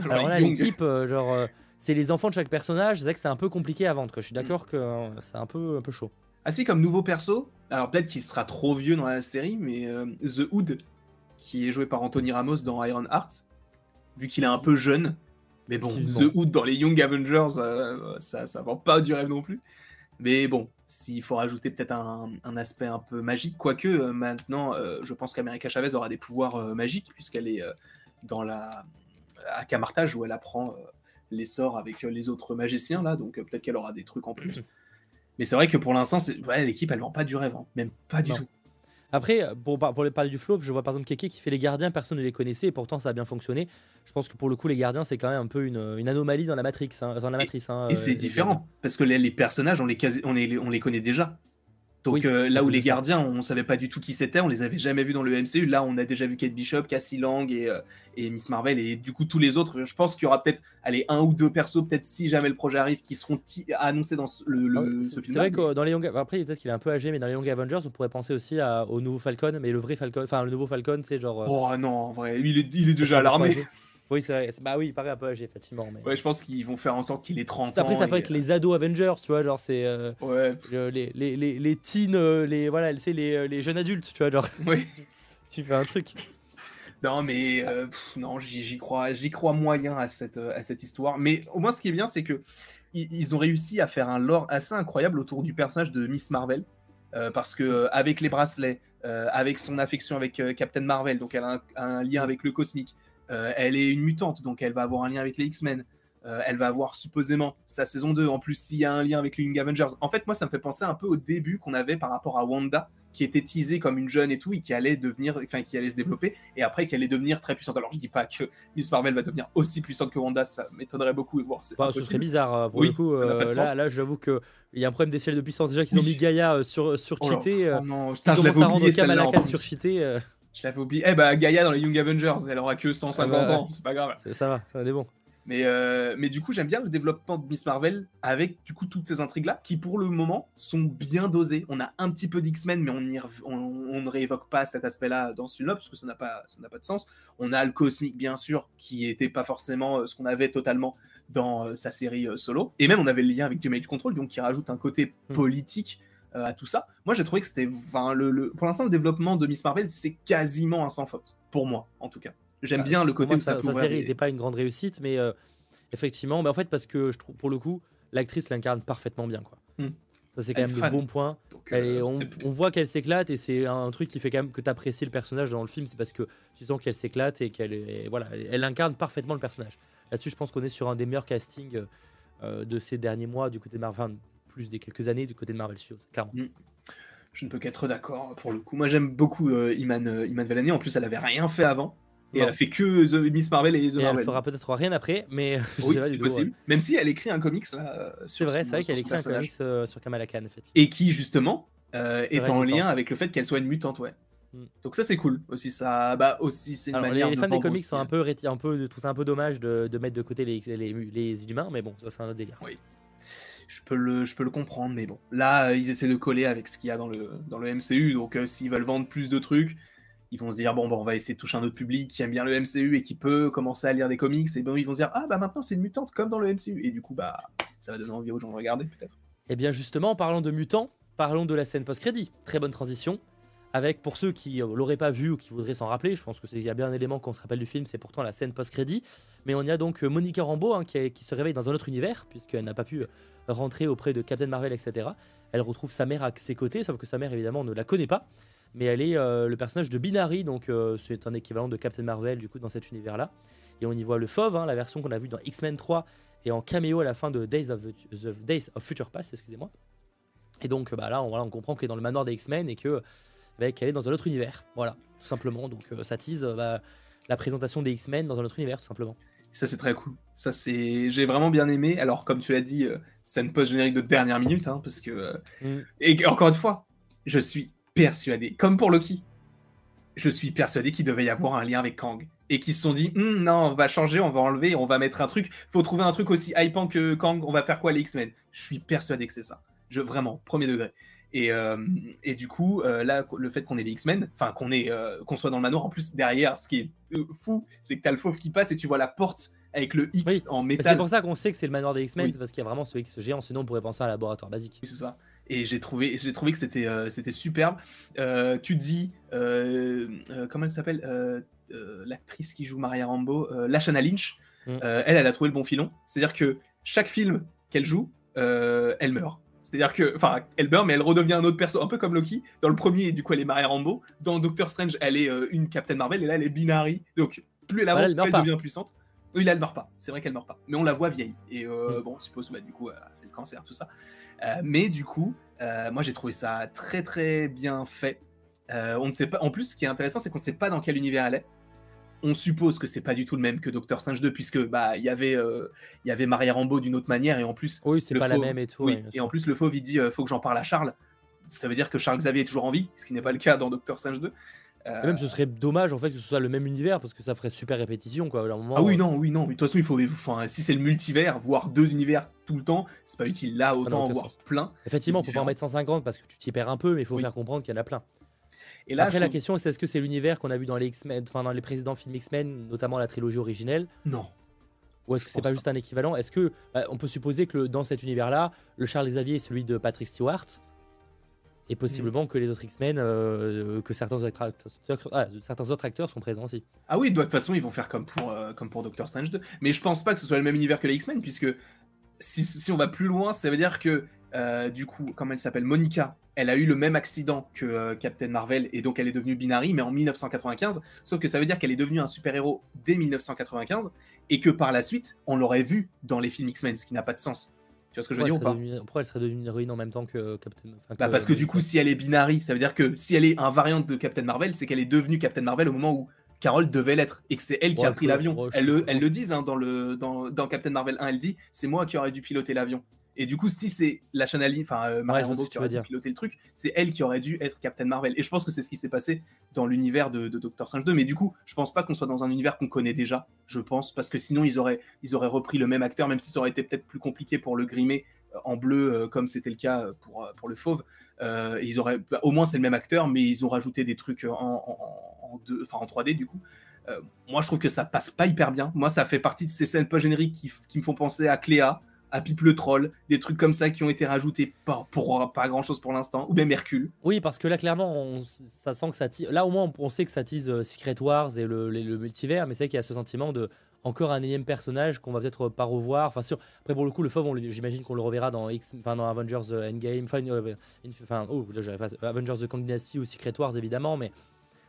Speaker 1: Alors, là, l'équipe, euh, genre, euh, c'est les enfants de chaque personnage, c'est vrai que c'est un peu compliqué à vendre, quoi. Je suis d'accord que euh, c'est un peu, un peu chaud.
Speaker 2: Ainsi comme nouveau perso, alors peut-être qu'il sera trop vieux dans la série, mais The Hood, qui est joué par Anthony Ramos dans Iron Heart, vu qu'il est un peu jeune, mais bon, The Hood dans les Young Avengers, ça, ça vend pas du rêve non plus. Mais bon, s'il faut rajouter peut-être un, aspect un peu magique, quoique euh, maintenant, euh, je pense qu'America Chavez aura des pouvoirs euh, magiques, puisqu'elle est dans la. à Camartage, où elle apprend les sorts avec les autres magiciens, là, donc peut-être qu'elle aura des trucs en plus. Mais c'est vrai que pour l'instant, l'équipe, elle vend pas du rêve, hein. même pas du tout.
Speaker 1: Après, pour, pour parler du flop, je vois par exemple Keke qui fait les gardiens, personne ne les connaissait et pourtant ça a bien fonctionné. Je pense que pour le coup, les gardiens, c'est quand même un peu une, anomalie dans la Matrix. Hein, dans la matrice,
Speaker 2: hein, et, c'est euh, différent parce que les, personnages, on les, on, les, on les connaît déjà. Donc euh, là où les gardiens, on savait pas du tout qui c'était, on les avait jamais vus dans le MCU. Là, on a déjà vu Kate Bishop, Cassie Lang et, euh, et Miss Marvel et du coup tous les autres. Je pense qu'il y aura peut-être, allez, un ou deux persos, peut-être si jamais le projet arrive, qui seront annoncés dans le,
Speaker 1: ah ce film. C'est vrai que dans les Young, après peut-être qu'il est un peu âgé, mais dans les Young Avengers, on pourrait penser aussi au nouveau Falcon, mais le vrai Falcon, enfin le nouveau Falcon, c'est genre. Euh,
Speaker 2: oh non, en vrai, il est, il est déjà à l'armée.
Speaker 1: Oui, c'est Bah oui, il paraît un peu âgé, effectivement. Mais...
Speaker 2: Ouais, je pense qu'ils vont faire en sorte qu'il ait 30
Speaker 1: Après, ça peut être les ados Avengers, tu vois, genre c'est. Euh, ouais. les, les, les, les, teens, euh, les, voilà, les, euh, les jeunes adultes, tu vois, genre.
Speaker 2: Oui.
Speaker 1: tu fais un truc.
Speaker 2: Non, mais non, j'y crois, j'y crois moyen à cette, à cette histoire. Mais au moins, ce qui est bien, c'est que ils, ont réussi à faire un lore assez incroyable autour du personnage de Miss Marvel. parce que avec les bracelets, avec son affection avec Captain Marvel, donc elle a un lien avec le cosmique, elle est une mutante, donc elle va avoir un lien avec les X-Men. Euh, elle va avoir supposément sa saison 2. En plus, s'il y a un lien avec les Young Avengers. En fait, moi, ça me fait penser un peu au début qu'on avait par rapport à Wanda, qui était teasée comme une jeune et tout, et qui allait devenir, enfin, qui allait se développer, et après qui allait devenir très puissante. Alors, je dis pas que Miss Marvel va devenir aussi puissante que Wanda, ça m'étonnerait beaucoup. de voir.
Speaker 1: Bah, ce serait bizarre euh, pour le coup. là, là j'avoue que il y a un problème d'échelle de puissance. Déjà qu'ils ont mis Gaïa sur sur oh cheaté.
Speaker 2: Oh non, ça, je à rendre
Speaker 1: Kamala sur cheaté.
Speaker 2: Je l'avais oublié. Eh bah, Gaïa dans les Young Avengers, elle aura que 150 ah bah, ans, c'est pas grave.
Speaker 1: Ça va, ça est bon.
Speaker 2: Mais, euh, mais du coup, j'aime bien le développement de Miss Marvel avec du coup toutes ces intrigues-là qui, pour le moment, sont bien dosées. On a un petit peu d'X-Men, mais on, on, ne réévoque pas cet aspect-là dans ce film-là parce que ça n'a pas, ça pas de sens. On a le cosmique, bien sûr, qui n'était pas forcément euh, ce qu'on avait totalement dans euh, sa série solo. Et même, on avait le lien avec Jimmy Control, donc qui rajoute un côté hmm. politique euh, à tout ça. Moi, j'ai trouvé que c'était. Enfin, le, pour l'instant, le développement de Miss Marvel, c'est quasiment un sans faute. Pour moi, en tout cas. J'aime bah, bien le côté
Speaker 1: où ça Sa série n'était pas une grande réussite, mais euh, effectivement, bah, en fait, parce que je trouve, pour le coup, l'actrice l'incarne parfaitement bien. quoi. Hmm. Ça, c'est quand même le bon point. Euh, on, on, voit qu'elle s'éclate et c'est un truc qui fait quand même que tu apprécies le personnage dans le film. C'est parce que tu sens qu'elle s'éclate et qu'elle voilà, elle incarne parfaitement le personnage. Là-dessus, je pense qu'on est sur un des meilleurs castings de ces derniers mois du côté de Marvel plus des quelques années du côté de Marvel Studios, clairement.
Speaker 2: Mm. Je ne peux qu'être d'accord pour le coup. Moi j'aime beaucoup euh, Iman, euh, Iman Vellani. En plus, elle avait rien fait avant. Et
Speaker 1: Non.
Speaker 2: elle a fait que The Miss Marvel et The
Speaker 1: Et elle
Speaker 2: Marvel.
Speaker 1: fera peut-être rien après, mais je
Speaker 2: Oui,
Speaker 1: sais pas
Speaker 2: c'est
Speaker 1: du tout,
Speaker 2: possible.
Speaker 1: ouais.
Speaker 2: Même si elle écrit un comics là. euh,
Speaker 1: C'est
Speaker 2: sur
Speaker 1: vrai, c'est vrai qu'elle écrit un comics euh, sur Kamala Khan, effectivement.
Speaker 2: Et qui justement euh, est en lien avec le fait qu'elle soit une mutante, ouais.
Speaker 1: Mm.
Speaker 2: Donc ça c'est cool aussi. Ça, bah aussi c'est une
Speaker 1: Alors, les,
Speaker 2: manière
Speaker 1: les
Speaker 2: de
Speaker 1: fans des comics sont un peu, un peu, ça un peu dommage de, de mettre de côté les, les, les humains, mais bon, ça c'est un autre délire.
Speaker 2: Je le, je peux le comprendre, mais bon. Là, euh, ils essaient de coller avec ce qu'il y a dans le, dans le MCU. Donc, euh, s'ils veulent vendre plus de trucs, ils vont se dire bon, bah, on va essayer de toucher un autre public qui aime bien le MCU et qui peut commencer à lire des comics. Et bon, ils vont se dire ah bah maintenant c'est une mutante comme dans le MCU. Et du coup, bah, ça va donner envie aux gens de regarder peut-être.
Speaker 1: Et Eh bien justement, en parlant de mutants, parlons de la scène post-crédit. Très bonne transition. Avec, pour ceux qui euh, l'auraient pas vu ou qui voudraient s'en rappeler, je pense qu'il y a bien un élément qu'on se rappelle du film, c'est pourtant la scène post-crédit. Mais on y a donc Monica Rambeau hein, qui, se réveille dans un autre univers, puisqu'elle n'a pas pu rentrer auprès de Captain Marvel, etc. Elle retrouve sa mère à ses côtés, sauf que sa mère évidemment ne la connaît pas. Mais elle est euh, le personnage de Binary, donc euh, c'est un équivalent de Captain Marvel du coup dans cet univers-là. Et on y voit le Fauve, hein, la version qu'on a vue dans X-Men 3 et en caméo à la fin de Days of, the Days of Future Past, excusez-moi. Et donc bah, là, on, voilà, on comprend qu'elle est dans le manoir des X-Men et que bah, qu'elle est dans un autre univers. Voilà, tout simplement. Donc euh, ça tease euh, bah, la présentation des X-Men dans un autre univers, tout simplement.
Speaker 2: Ça c'est très cool. Ça c'est, j'ai vraiment bien aimé. Alors comme tu l'as dit, scène post générique de dernière minute, hein, parce que euh,
Speaker 1: Mm.
Speaker 2: et encore une fois, je suis persuadé, comme pour Loki, je suis persuadé qu'il devait y avoir un lien avec Kang. Et qu'ils se sont dit, Hum, non, on va changer, on va enlever, on va mettre un truc. Faut trouver un truc aussi hypant que Kang, on va faire quoi les X-Men? Je suis persuadé que c'est ça. Je, vraiment, premier degré. Et, euh, et du coup, euh, là, le fait qu'on ait les X-Men, enfin qu'on euh, qu'on soit dans le manoir, en plus derrière, ce qui est fou, c'est que t'as le fauve qui passe et tu vois la porte avec le X
Speaker 1: Oui,
Speaker 2: en
Speaker 1: Mais
Speaker 2: métal.
Speaker 1: C'est pour ça qu'on sait que c'est le manoir des X-Men,
Speaker 2: Oui.
Speaker 1: parce qu'il y a vraiment ce X géant, sinon on pourrait penser à un laboratoire basique.
Speaker 2: Oui, c'est ça. Et j'ai trouvé, j'ai trouvé que c'était, euh, c'était superbe. Euh, tu dis, euh, euh, comment elle s'appelle L'actrice qui joue Maria Rambo, Lashana Lynch.
Speaker 1: Mm.
Speaker 2: elle, elle a trouvé le bon filon. C'est-à-dire que chaque film qu'elle joue, elle meurt. C'est-à-dire que, enfin, elle meurt, mais elle redevient un autre perso, un peu comme Loki. Dans le premier, du coup, elle est Maria Rambo. Dans Doctor Strange, elle est une Captain Marvel, et là, elle est Binary. Donc, plus elle
Speaker 1: Voilà,
Speaker 2: avance,
Speaker 1: elle
Speaker 2: plus elle devient puissante. Oui, là, elle meurt pas. C'est vrai qu'elle meurt pas. Mais on la voit vieille. Et euh,
Speaker 1: Mm.
Speaker 2: bon, je suppose, bah, du coup, euh, c'est le cancer, tout ça. Euh, mais du coup, moi, j'ai trouvé ça très, très bien fait. On ne sait pas. En plus, ce qui est intéressant, c'est qu'on ne sait pas dans quel univers elle est. On suppose que c'est pas du tout le même que Doctor Strange 2, puisque bah il y avait il y avait Maria Rambo d'une autre manière et en plus
Speaker 1: Oui, c'est pas la même et tout.
Speaker 2: oui
Speaker 1: ouais,
Speaker 2: et en plus le fauve il dit faut que j'en parle à Charles. Ça veut dire que Charles Xavier est toujours en vie, ce qui n'est pas le cas dans Doctor Strange 2. Euh,
Speaker 1: Et même ce serait dommage en fait que ce soit le même univers parce que ça ferait super répétition quoi. À un moment,
Speaker 2: Ah oui
Speaker 1: euh,
Speaker 2: non oui non, mais de toute façon il faut enfin si c'est le multivers, voir deux univers tout le temps, c'est pas utile. Là autant en voir
Speaker 1: sens.
Speaker 2: plein.
Speaker 1: Effectivement, faut pas en mettre 150 parce que tu t'y perds un peu, mais il faut
Speaker 2: Oui.
Speaker 1: faire comprendre qu'il y en a plein.
Speaker 2: Et là
Speaker 1: Après, la
Speaker 2: trouve-
Speaker 1: question c'est est-ce que c'est l'univers qu'on a vu dans les X-Men, enfin dans les précédents films X-Men, notamment la trilogie originelle,
Speaker 2: non.
Speaker 1: ou est-ce que c'est
Speaker 2: pense
Speaker 1: pas juste un équivalent? Est-ce que bah, on peut supposer que le- dans cet univers-là, le Charles Xavier est celui de Patrick Stewart? Et possiblement que les autres X-Men, euh, que certains autres, acteurs, ah, certains autres acteurs sont présents aussi.
Speaker 2: Ah oui, de toute façon, ils vont faire comme pour, euh, comme pour Doctor Strange 2. Mais je pense pas que ce soit le même univers que les X-Men, puisque si, on va plus loin, ça veut dire que, euh, du coup, comme elle s'appelle, Monica, elle a eu le même accident que euh, Captain Marvel, et donc elle est devenue Binary, mais en 1995. Sauf que ça veut dire qu'elle est devenue un super-héros dès 1995, et que par la suite, on l'aurait vu dans les films X-Men, ce qui n'a pas de sens. Tu vois ce que je veux
Speaker 1: Pourquoi
Speaker 2: dire
Speaker 1: elle,
Speaker 2: ou
Speaker 1: serait
Speaker 2: pas
Speaker 1: devenue, pourquoi elle serait devenue une héroïne en même temps que Captain enfin,
Speaker 2: bah parce que du coup, si elle est binary, ça veut dire que si elle est un variant de Captain Marvel, c'est qu'elle est devenue Captain Marvel au moment où Carol devait l'être et que c'est elle qui
Speaker 1: Ouais,
Speaker 2: a pris l'avion.
Speaker 1: ouais,
Speaker 2: elle le, elle le disent hein, dans, le, dans, dans Captain Marvel 1, elle dit c'est moi qui aurais dû piloter l'avion. Et du coup, si c'est la Chanali, enfin euh, Maria Rambeau
Speaker 1: que
Speaker 2: qui aurait dû piloter le truc, c'est elle qui aurait dû être Captain Marvel. Et je pense que c'est ce qui s'est passé dans l'univers de, de Doctor Strange 2. Mais du coup, je pense pas qu'on soit dans un univers qu'on connaît déjà, je pense, parce que sinon ils auraient, ils auraient repris le même acteur, même si ça aurait été peut-être plus compliqué pour le grimer euh, en bleu, euh, comme c'était le cas euh, pour, pour le fauve. Euh, ils auraient, bah, au moins c'est le même acteur, mais ils ont rajouté des trucs en, en, en, deux- en 3D du coup. Moi, je trouve que ça passe pas hyper bien. Moi, ça fait partie de ces scènes pas génériques qui, qui me font penser à Cléa, à Pipe le Troll, des trucs comme ça qui ont été rajoutés pas, pour pas grand chose pour l'instant, ou même Hercule.
Speaker 1: Oui, parce que là, clairement, on- ça sent que ça tise. Là, au moins, on, on sait que ça tease euh, Secret Wars et le, le- le multivers, mais c'est qu'il y a ce sentiment de encore un énième personnage qu'on va peut-être pas revoir. Enfin, sûr. Après, pour le coup, le fauve, j'imagine qu'on le reverra dans, X, enfin, dans Avengers euh, Endgame, enfin, euh, Inf- enfin, oh, là, pas, euh, Avengers The Dynasty ou Secret Wars, évidemment, mais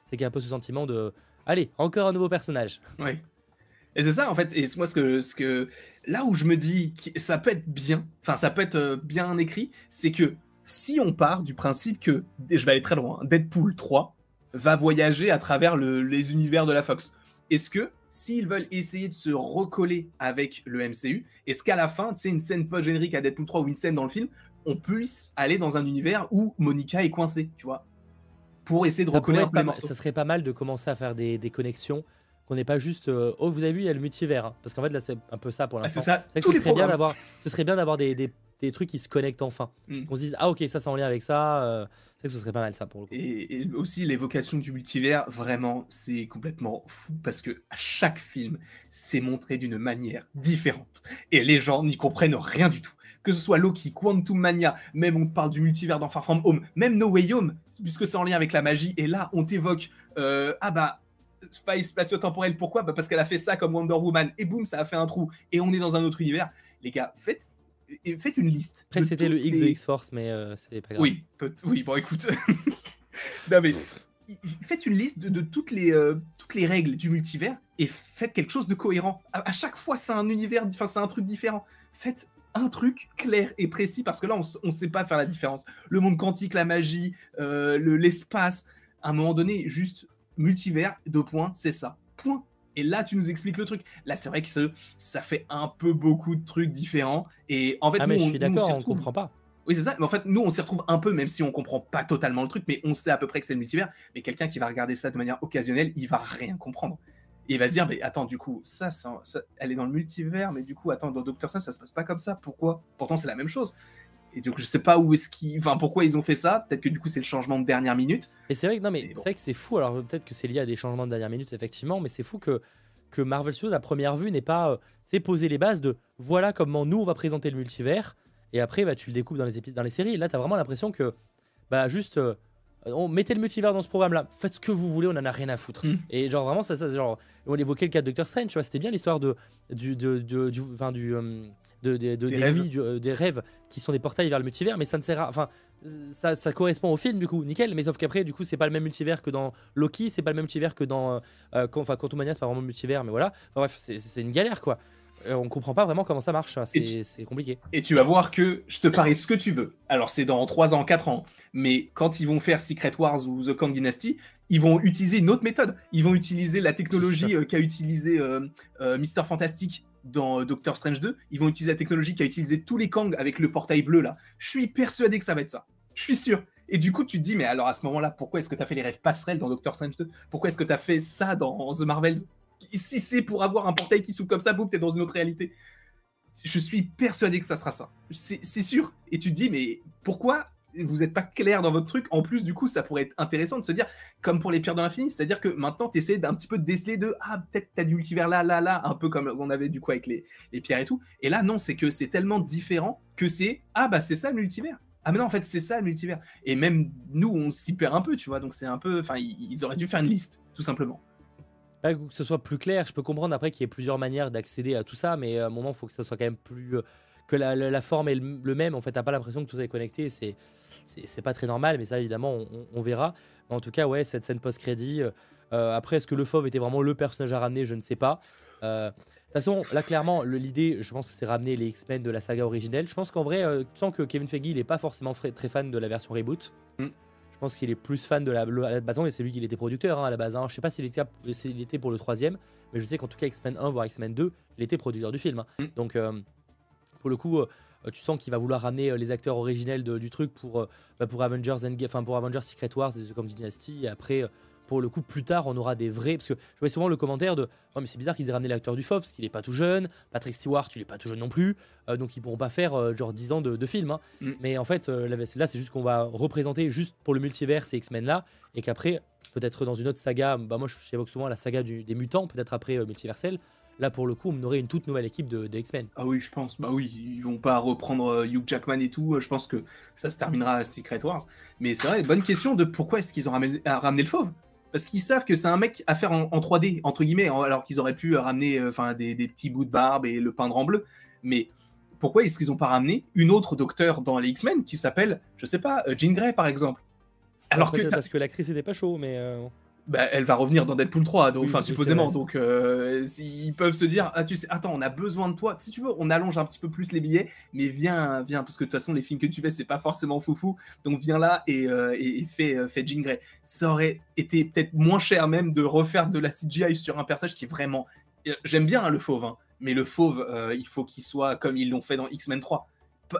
Speaker 1: c'est qu'il y a un peu ce sentiment de. Allez, encore un nouveau personnage.
Speaker 2: Oui. Et c'est ça, en fait. Et moi, ce que, ce que, là où je me dis que ça peut être bien, enfin, ça peut être euh, bien écrit, c'est que si on part du principe que, je vais aller très loin, Deadpool 3 va voyager à travers les univers de la Fox, est-ce que s'ils veulent essayer de se recoller avec le MCU, est-ce qu'à la fin, tu sais, une scène post-générique à Deadpool 3 ou une scène dans le film, on puisse aller dans un univers où Monica est coincée, tu vois Pour essayer de peu les morceaux?
Speaker 1: Ça serait pas mal de commencer à faire des, connexions qu'on n'est pas juste euh, oh vous avez vu il y a le multivers hein. parce qu'en fait là c'est un peu ça pour ah, l'instant.
Speaker 2: c'est ça.
Speaker 1: ce, serait bien d'avoir, ce serait bien d'avoir des, des trucs qui se connectent enfin. Mm. Qu'on se dise, ah ok, ça c'est en lien avec ça. Euh, c'est que ce serait pas mal ça pour le coup.
Speaker 2: Et, aussi l'évocation du multivers, vraiment, c'est complètement fou parce que à chaque film, c'est montré d'une manière différente. Et les gens n'y comprennent rien du tout. Que ce soit Loki, Quantum Mania, même on parle du multivers dans Far From Home, même No Way Home, puisque c'est en lien avec la magie. Et là, on t'évoque, euh, ah bah, Spice spatio-temporel, pourquoi? Bah Parce qu'elle a fait ça comme Wonder Woman, et boum, ça a fait un trou, et on est dans un autre univers. Les gars, faites faites une liste.
Speaker 1: Après, c'était le X de X-Force, mais euh, c'est pas grave.
Speaker 2: Oui, oui bon, écoute. non, mais faites une liste de, toutes, les, euh, toutes les règles du multivers et faites quelque chose de cohérent. À, chaque fois, c'est un univers, enfin, c'est un truc différent. Faites un truc clair et précis parce que là, on ne sait pas faire la différence. Le monde quantique, la magie, euh, l'espace, à un moment donné, juste multivers, deux points, c'est ça. Point. Et là, tu nous expliques le truc. Là, c'est vrai que ça fait un peu beaucoup de trucs différents. Et en fait,
Speaker 1: ah, mais je suis d'accord, on, ne comprend pas.
Speaker 2: Oui, c'est ça. Mais en fait, nous, on s'y retrouve un peu, même si on comprend pas totalement le truc, mais on sait à peu près que c'est le multivers. Mais quelqu'un qui va regarder ça de manière occasionnelle, il va rien comprendre. Et il va se dire, mais attends, du coup, ça, ça, elle est dans le multivers, mais du coup, attends, dans Doctor Strange, ça se passe pas comme ça. Pourquoi? Pourtant, c'est la même chose. Et donc, je sais pas où est-ce qu'ils. Enfin, pourquoi ils ont fait ça. Peut-être que du coup, c'est le changement de dernière minute.
Speaker 1: Et c'est vrai que, non, mais c'est vrai que c'est fou. Alors, peut-être que c'est lié à des changements de dernière minute, effectivement, mais c'est fou que, que Marvel Studios, à première vue, n'est pas. c'est euh, poser les bases de voilà comment nous, on va présenter le multivers. Et après, bah, tu le découpes dans les, épisodes, dans les séries. là, tu as vraiment l'impression que, bah, juste. Euh, on mettait le multivers dans ce programme-là, faites ce que vous voulez, on en a rien à foutre. Mm. Et genre vraiment ça, ça genre on évoquait le cas de Doctor Strange, tu vois, c'était bien l'histoire de du de, du du euh, de, des, rêves. Euh, des rêves qui sont des portails vers le multivers, mais ça ne sert à. Enfin, ça, ça correspond au film, du coup, nickel, mais sauf qu'après, du coup, c'est pas le même multivers que dans Loki, c'est pas le même multivers que dans. Euh, euh enfin, Quantum Mania, c'est pas vraiment le multivers, mais voilà. bref, c'est une galère, quoi. on comprend pas vraiment comment ça marche, c'est compliqué.
Speaker 2: Et tu vas voir que je te parie ce que tu veux. Alors, c'est dans 3 ans, 4 ans, mais quand ils vont faire Secret Wars ou The Kang Dynasty, ils vont utiliser une autre méthode. Ils vont utiliser la technologie qu'a utilisé Mister Fantastic dans Doctor Strange 2, ils vont utiliser la technologie qui a utilisé tous les Kang avec le portail bleu là. Je suis persuadé que ça va être ça. Je suis sûr. Et du coup, tu te dis, mais alors à ce moment-là, pourquoi est-ce que tu as fait les rêves passerelles dans Doctor Strange 2 Pourquoi est-ce que tu as fait ça dans The Marvels? Si c'est pour avoir un portail qui s'ouvre comme ça, boum, t'es dans une autre réalité. Je suis persuadé que ça sera ça. C'est sûr. Et tu te dis, mais pourquoi vous n'êtes pas clair dans votre truc. En plus, du coup, ça pourrait être intéressant de se dire, comme pour les pierres de l'infini, c'est-à-dire que maintenant, tu essaies d'un petit peu de déceler de Ah, peut-être tu as du multivers là, là, là, un peu comme on avait du coup avec les, les pierres et tout. Et là, non, c'est que c'est tellement différent que c'est Ah, bah, c'est ça le multivers. Ah, mais non, en fait, c'est ça le multivers. Et même nous, on s'y perd un peu, tu vois. Donc, c'est un peu. Enfin, ils auraient dû faire une liste, tout simplement.
Speaker 1: que ce soit plus clair, je peux comprendre après qu'il y ait plusieurs manières d'accéder à tout ça, mais à un moment, il faut que ça soit quand même plus. Euh, que la, forme est le, même. En fait, t'as pas l'impression que tout est connecté. C'est c'est pas très normal, mais ça évidemment on, verra. en tout cas, ouais, cette scène post-crédit. Euh, après, est-ce que le fauve était vraiment le personnage à ramener? Je ne sais pas. Euh, de toute façon, là clairement, l'idée, je pense que c'est ramener les X-Men de la saga originelle. Je pense qu'en vrai, euh, tu sens que Kevin Feige, il est pas forcément très fan de la version reboot. Mm. Je pense qu'il est plus fan de la, la base et c'est lui qui était producteur hein, à la base. Hein. Je sais pas s'il était, était, pour le troisième, mais je sais qu'en tout cas X-Men 1 voire X-Men 2, il était producteur du film. Hein. Mm. Donc pour le coup, euh, tu sens qu'il va vouloir ramener euh, les acteurs originels du truc pour, euh, bah, pour Avengers enfin pour Avengers Secret Wars comme Dynasty et après pour le coup plus tard on aura des vrais parce que je vois souvent le commentaire de oh mais c'est bizarre qu'ils aient ramené l'acteur du FOF parce qu'il est pas tout jeune Patrick Stewart il est pas tout jeune non plus donc ils pourront pas faire genre 10 ans de, film hein. mm. mais en fait là c'est juste qu'on va représenter juste pour le multivers ces X-Men là et qu'après peut-être dans une autre saga bah moi j'évoque souvent la saga des mutants peut-être après multiversel Là, pour le coup, on aurait une toute nouvelle équipe de, X-Men.
Speaker 2: Ah oui, je pense. Bah oui, ils vont pas reprendre euh, Hugh Jackman et tout. Je pense que ça se terminera à Secret Wars. Mais c'est vrai, bonne question de pourquoi est-ce qu'ils ont ramené, ramené, le fauve? Parce qu'ils savent que c'est un mec à faire en, 3D, entre guillemets, alors qu'ils auraient pu ramener euh, enfin des, petits bouts de barbe et le peindre en bleu. Mais pourquoi est-ce qu'ils n'ont pas ramené une autre docteur dans les X-Men qui s'appelle, je sais pas, euh, Jean Grey par exemple?
Speaker 1: Alors que parce que l'actrice n'était pas chaud, mais.
Speaker 2: Bah, elle va revenir dans Deadpool 3, donc,
Speaker 1: Oui,
Speaker 2: enfin
Speaker 1: oui, c'est
Speaker 2: supposément. Donc euh, ils peuvent se dire, ah tu sais, attends, on a besoin de toi. Si tu veux, on allonge un petit peu plus les billets, mais viens, viens, parce que de toute façon les films que tu fais, c'est pas forcément foufou. Donc viens là et, euh, et, et fais, euh, fais Jean Grey. Ça aurait été peut-être moins cher même de refaire de la CGI sur un personnage qui est vraiment. euh, J'aime bien hein, le fauve, hein, mais le fauve, il faut qu'il soit comme ils l'ont fait dans X-Men 3.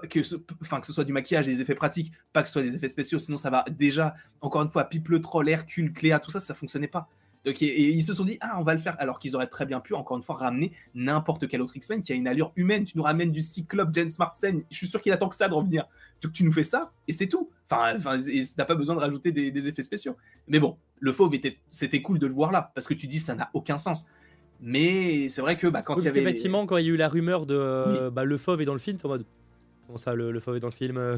Speaker 2: Que ce, enfin, que ce soit du maquillage, des effets pratiques, pas que ce soit des effets spéciaux, sinon ça va déjà, encore une fois, Pipe le Troll, Hercule, Cléa, tout ça, ça fonctionnait pas. Donc, et, et ils se sont dit, ah, on va le faire, alors qu'ils auraient très bien pu, encore une fois, ramener n'importe quel autre X-Men qui a une allure humaine. Tu nous ramènes du Cyclope, James Marsden, je suis sûr qu'il attend que ça de revenir. Donc, tu nous fais ça, et c'est tout. Enfin, enfin t'as pas besoin de rajouter des, des effets spéciaux. Mais bon, le fauve, était, c'était cool de le voir là, parce que tu dis, ça n'a aucun sens. Mais c'est vrai que bah, quand
Speaker 1: Oui,
Speaker 2: il y avait.
Speaker 1: qu'effectivement, quand il y a eu la rumeur de euh, bah, le fauve est dans le film, t'es en mode. Comment ça, le, le fauve est dans le film euh,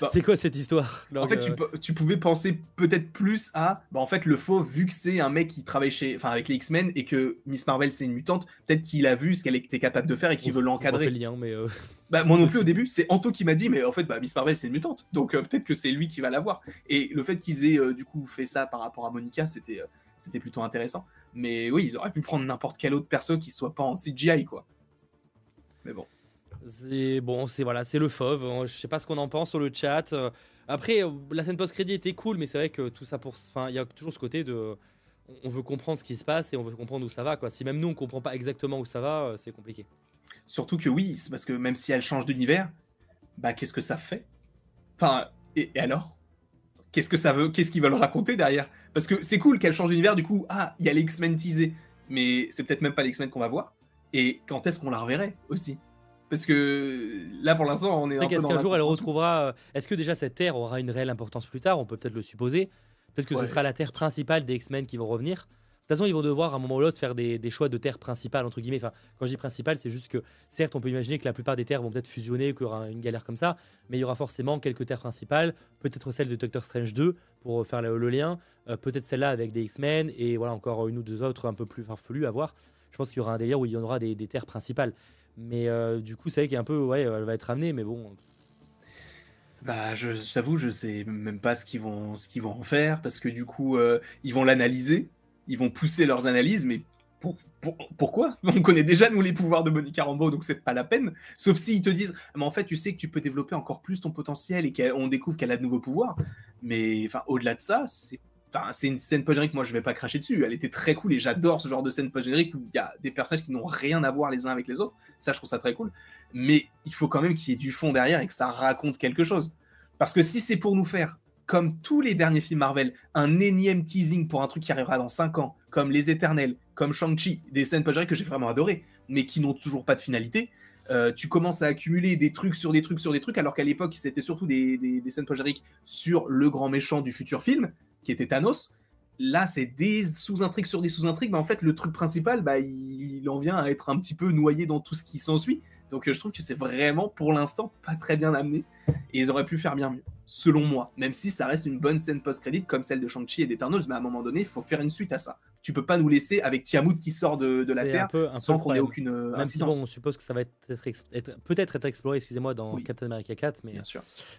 Speaker 2: Bah,
Speaker 1: C'est quoi cette histoire?
Speaker 2: En fait, tu, peux- tu pouvais penser peut-être plus à, bah, en fait, le faux, vu que c'est un mec qui travaille chez, enfin, avec les X-Men et que Miss Marvel c'est une mutante, peut-être qu'il a vu ce qu'elle était capable de faire et qu'il veut l'encadrer.
Speaker 1: le lien, mais. euh,
Speaker 2: Bah, moi non plus au début, c'est Anto qui m'a dit, mais en fait, bah, Miss Marvel c'est une mutante, donc euh, peut-être que c'est lui qui va l'avoir. Et le fait qu'ils aient euh, du coup fait ça par rapport à Monica, c'était, euh, c'était plutôt intéressant. Mais oui, ils auraient pu prendre n'importe quel autre perso qui soit pas en CGI, quoi. Mais bon.
Speaker 1: C'est bon, c'est voilà, c'est le fauve. hein, Je sais pas ce qu'on en pense sur le chat. Euh, Après, euh, la scène post-crédit était cool, mais c'est vrai que tout ça pour. Enfin, il y a toujours ce côté de. On veut comprendre ce qui se passe et on veut comprendre où ça va. Quoi. Si même nous, on comprend pas exactement où ça va, euh, c'est compliqué.
Speaker 2: Surtout que oui, c'est parce que même si elle change d'univers, bah qu'est-ce que ça fait? Enfin, et, et alors? Qu'est-ce que ça veut Qu'est-ce qu'ils veulent raconter derrière? Parce que c'est cool qu'elle change d'univers, du coup, ah, il y a les X-Men teasés, mais c'est peut-être même pas les X-Men qu'on va voir. Et quand est-ce qu'on la reverrait aussi? Parce que là, pour l'instant, on est
Speaker 1: C'est qu'est-ce qu'un jour elle retrouvera. euh, Est-ce que déjà cette Terre aura une réelle importance plus tard? On peut peut-être le supposer. Peut-être que
Speaker 2: Ouais.
Speaker 1: ce sera la Terre principale des X-Men qui vont revenir. De toute façon, ils vont devoir à un moment ou l'autre faire des, des choix de terre principale, entre guillemets. Enfin, quand je dis principale, c'est juste que, certes, on peut imaginer que la plupart des terres vont peut-être fusionner, qu'il y aura une galère comme ça, mais il y aura forcément quelques terres principales, peut-être celle de Doctor Strange 2 pour faire le, le lien, euh, peut-être celle-là avec des X-Men, et voilà, encore une ou deux autres un peu plus farfelues à voir. Je pense qu'il y aura un délire où il y en aura des, des terres principales. Mais euh, du coup, c'est vrai a un peu, ouais, elle va être amenée, mais bon,
Speaker 2: Bah, je j'avoue, je sais même pas ce qu'ils vont, ce qu'ils vont en faire, parce que du coup, euh, ils vont l'analyser, ils vont pousser leurs analyses, mais pour- pourquoi? On connaît déjà, nous, les pouvoirs de Monica Rambeau, donc c'est pas la peine. Sauf s'ils te disent, mais en fait, tu sais que tu peux développer encore plus ton potentiel et qu'on découvre qu'elle a de nouveaux pouvoirs. Mais enfin, au-delà de ça, c'est enfin, c'est une scène post-générique, moi je vais pas cracher dessus, elle était très cool et j'adore ce genre de scène post-générique où il y a des personnages qui n'ont rien à voir les uns avec les autres. Ça, je trouve ça très cool. Mais il faut quand même qu'il y ait du fond derrière et que ça raconte quelque chose. Parce que si c'est pour nous faire, comme tous les derniers films Marvel, un énième teasing pour un truc qui arrivera dans 5 ans, comme Les Éternels, comme Shang-Chi, des scènes post que j'ai vraiment adorées, mais qui n'ont toujours pas de finalité, euh, tu commences à accumuler des trucs sur des trucs sur des trucs, alors qu'à l'époque, c'était surtout des scènes post sur le grand méchant du futur film, qui était Thanos. Là, c'est des sous-intrigues sur des sous-intrigues, mais en fait, le truc principal, bah, il, en vient à être un petit peu noyé dans tout ce qui s'ensuit. Donc, euh, je trouve que c'est vraiment, pour l'instant, pas très bien amené. Et ils auraient pu faire bien mieux, selon moi. Même si ça reste une bonne scène post-crédit comme celle de Shang-Chi et d'Eternals, mais à un moment donné, il faut faire une suite à ça. Tu peux pas nous laisser avec Tiamat qui sort de, de la
Speaker 1: un
Speaker 2: Terre
Speaker 1: peu- un peu
Speaker 2: sans qu'on ait aucune euh,
Speaker 1: Même si bon, on suppose que ça va être, peut-être être exploré, excusez-moi, dans
Speaker 2: Oui.
Speaker 1: Captain America 4, mais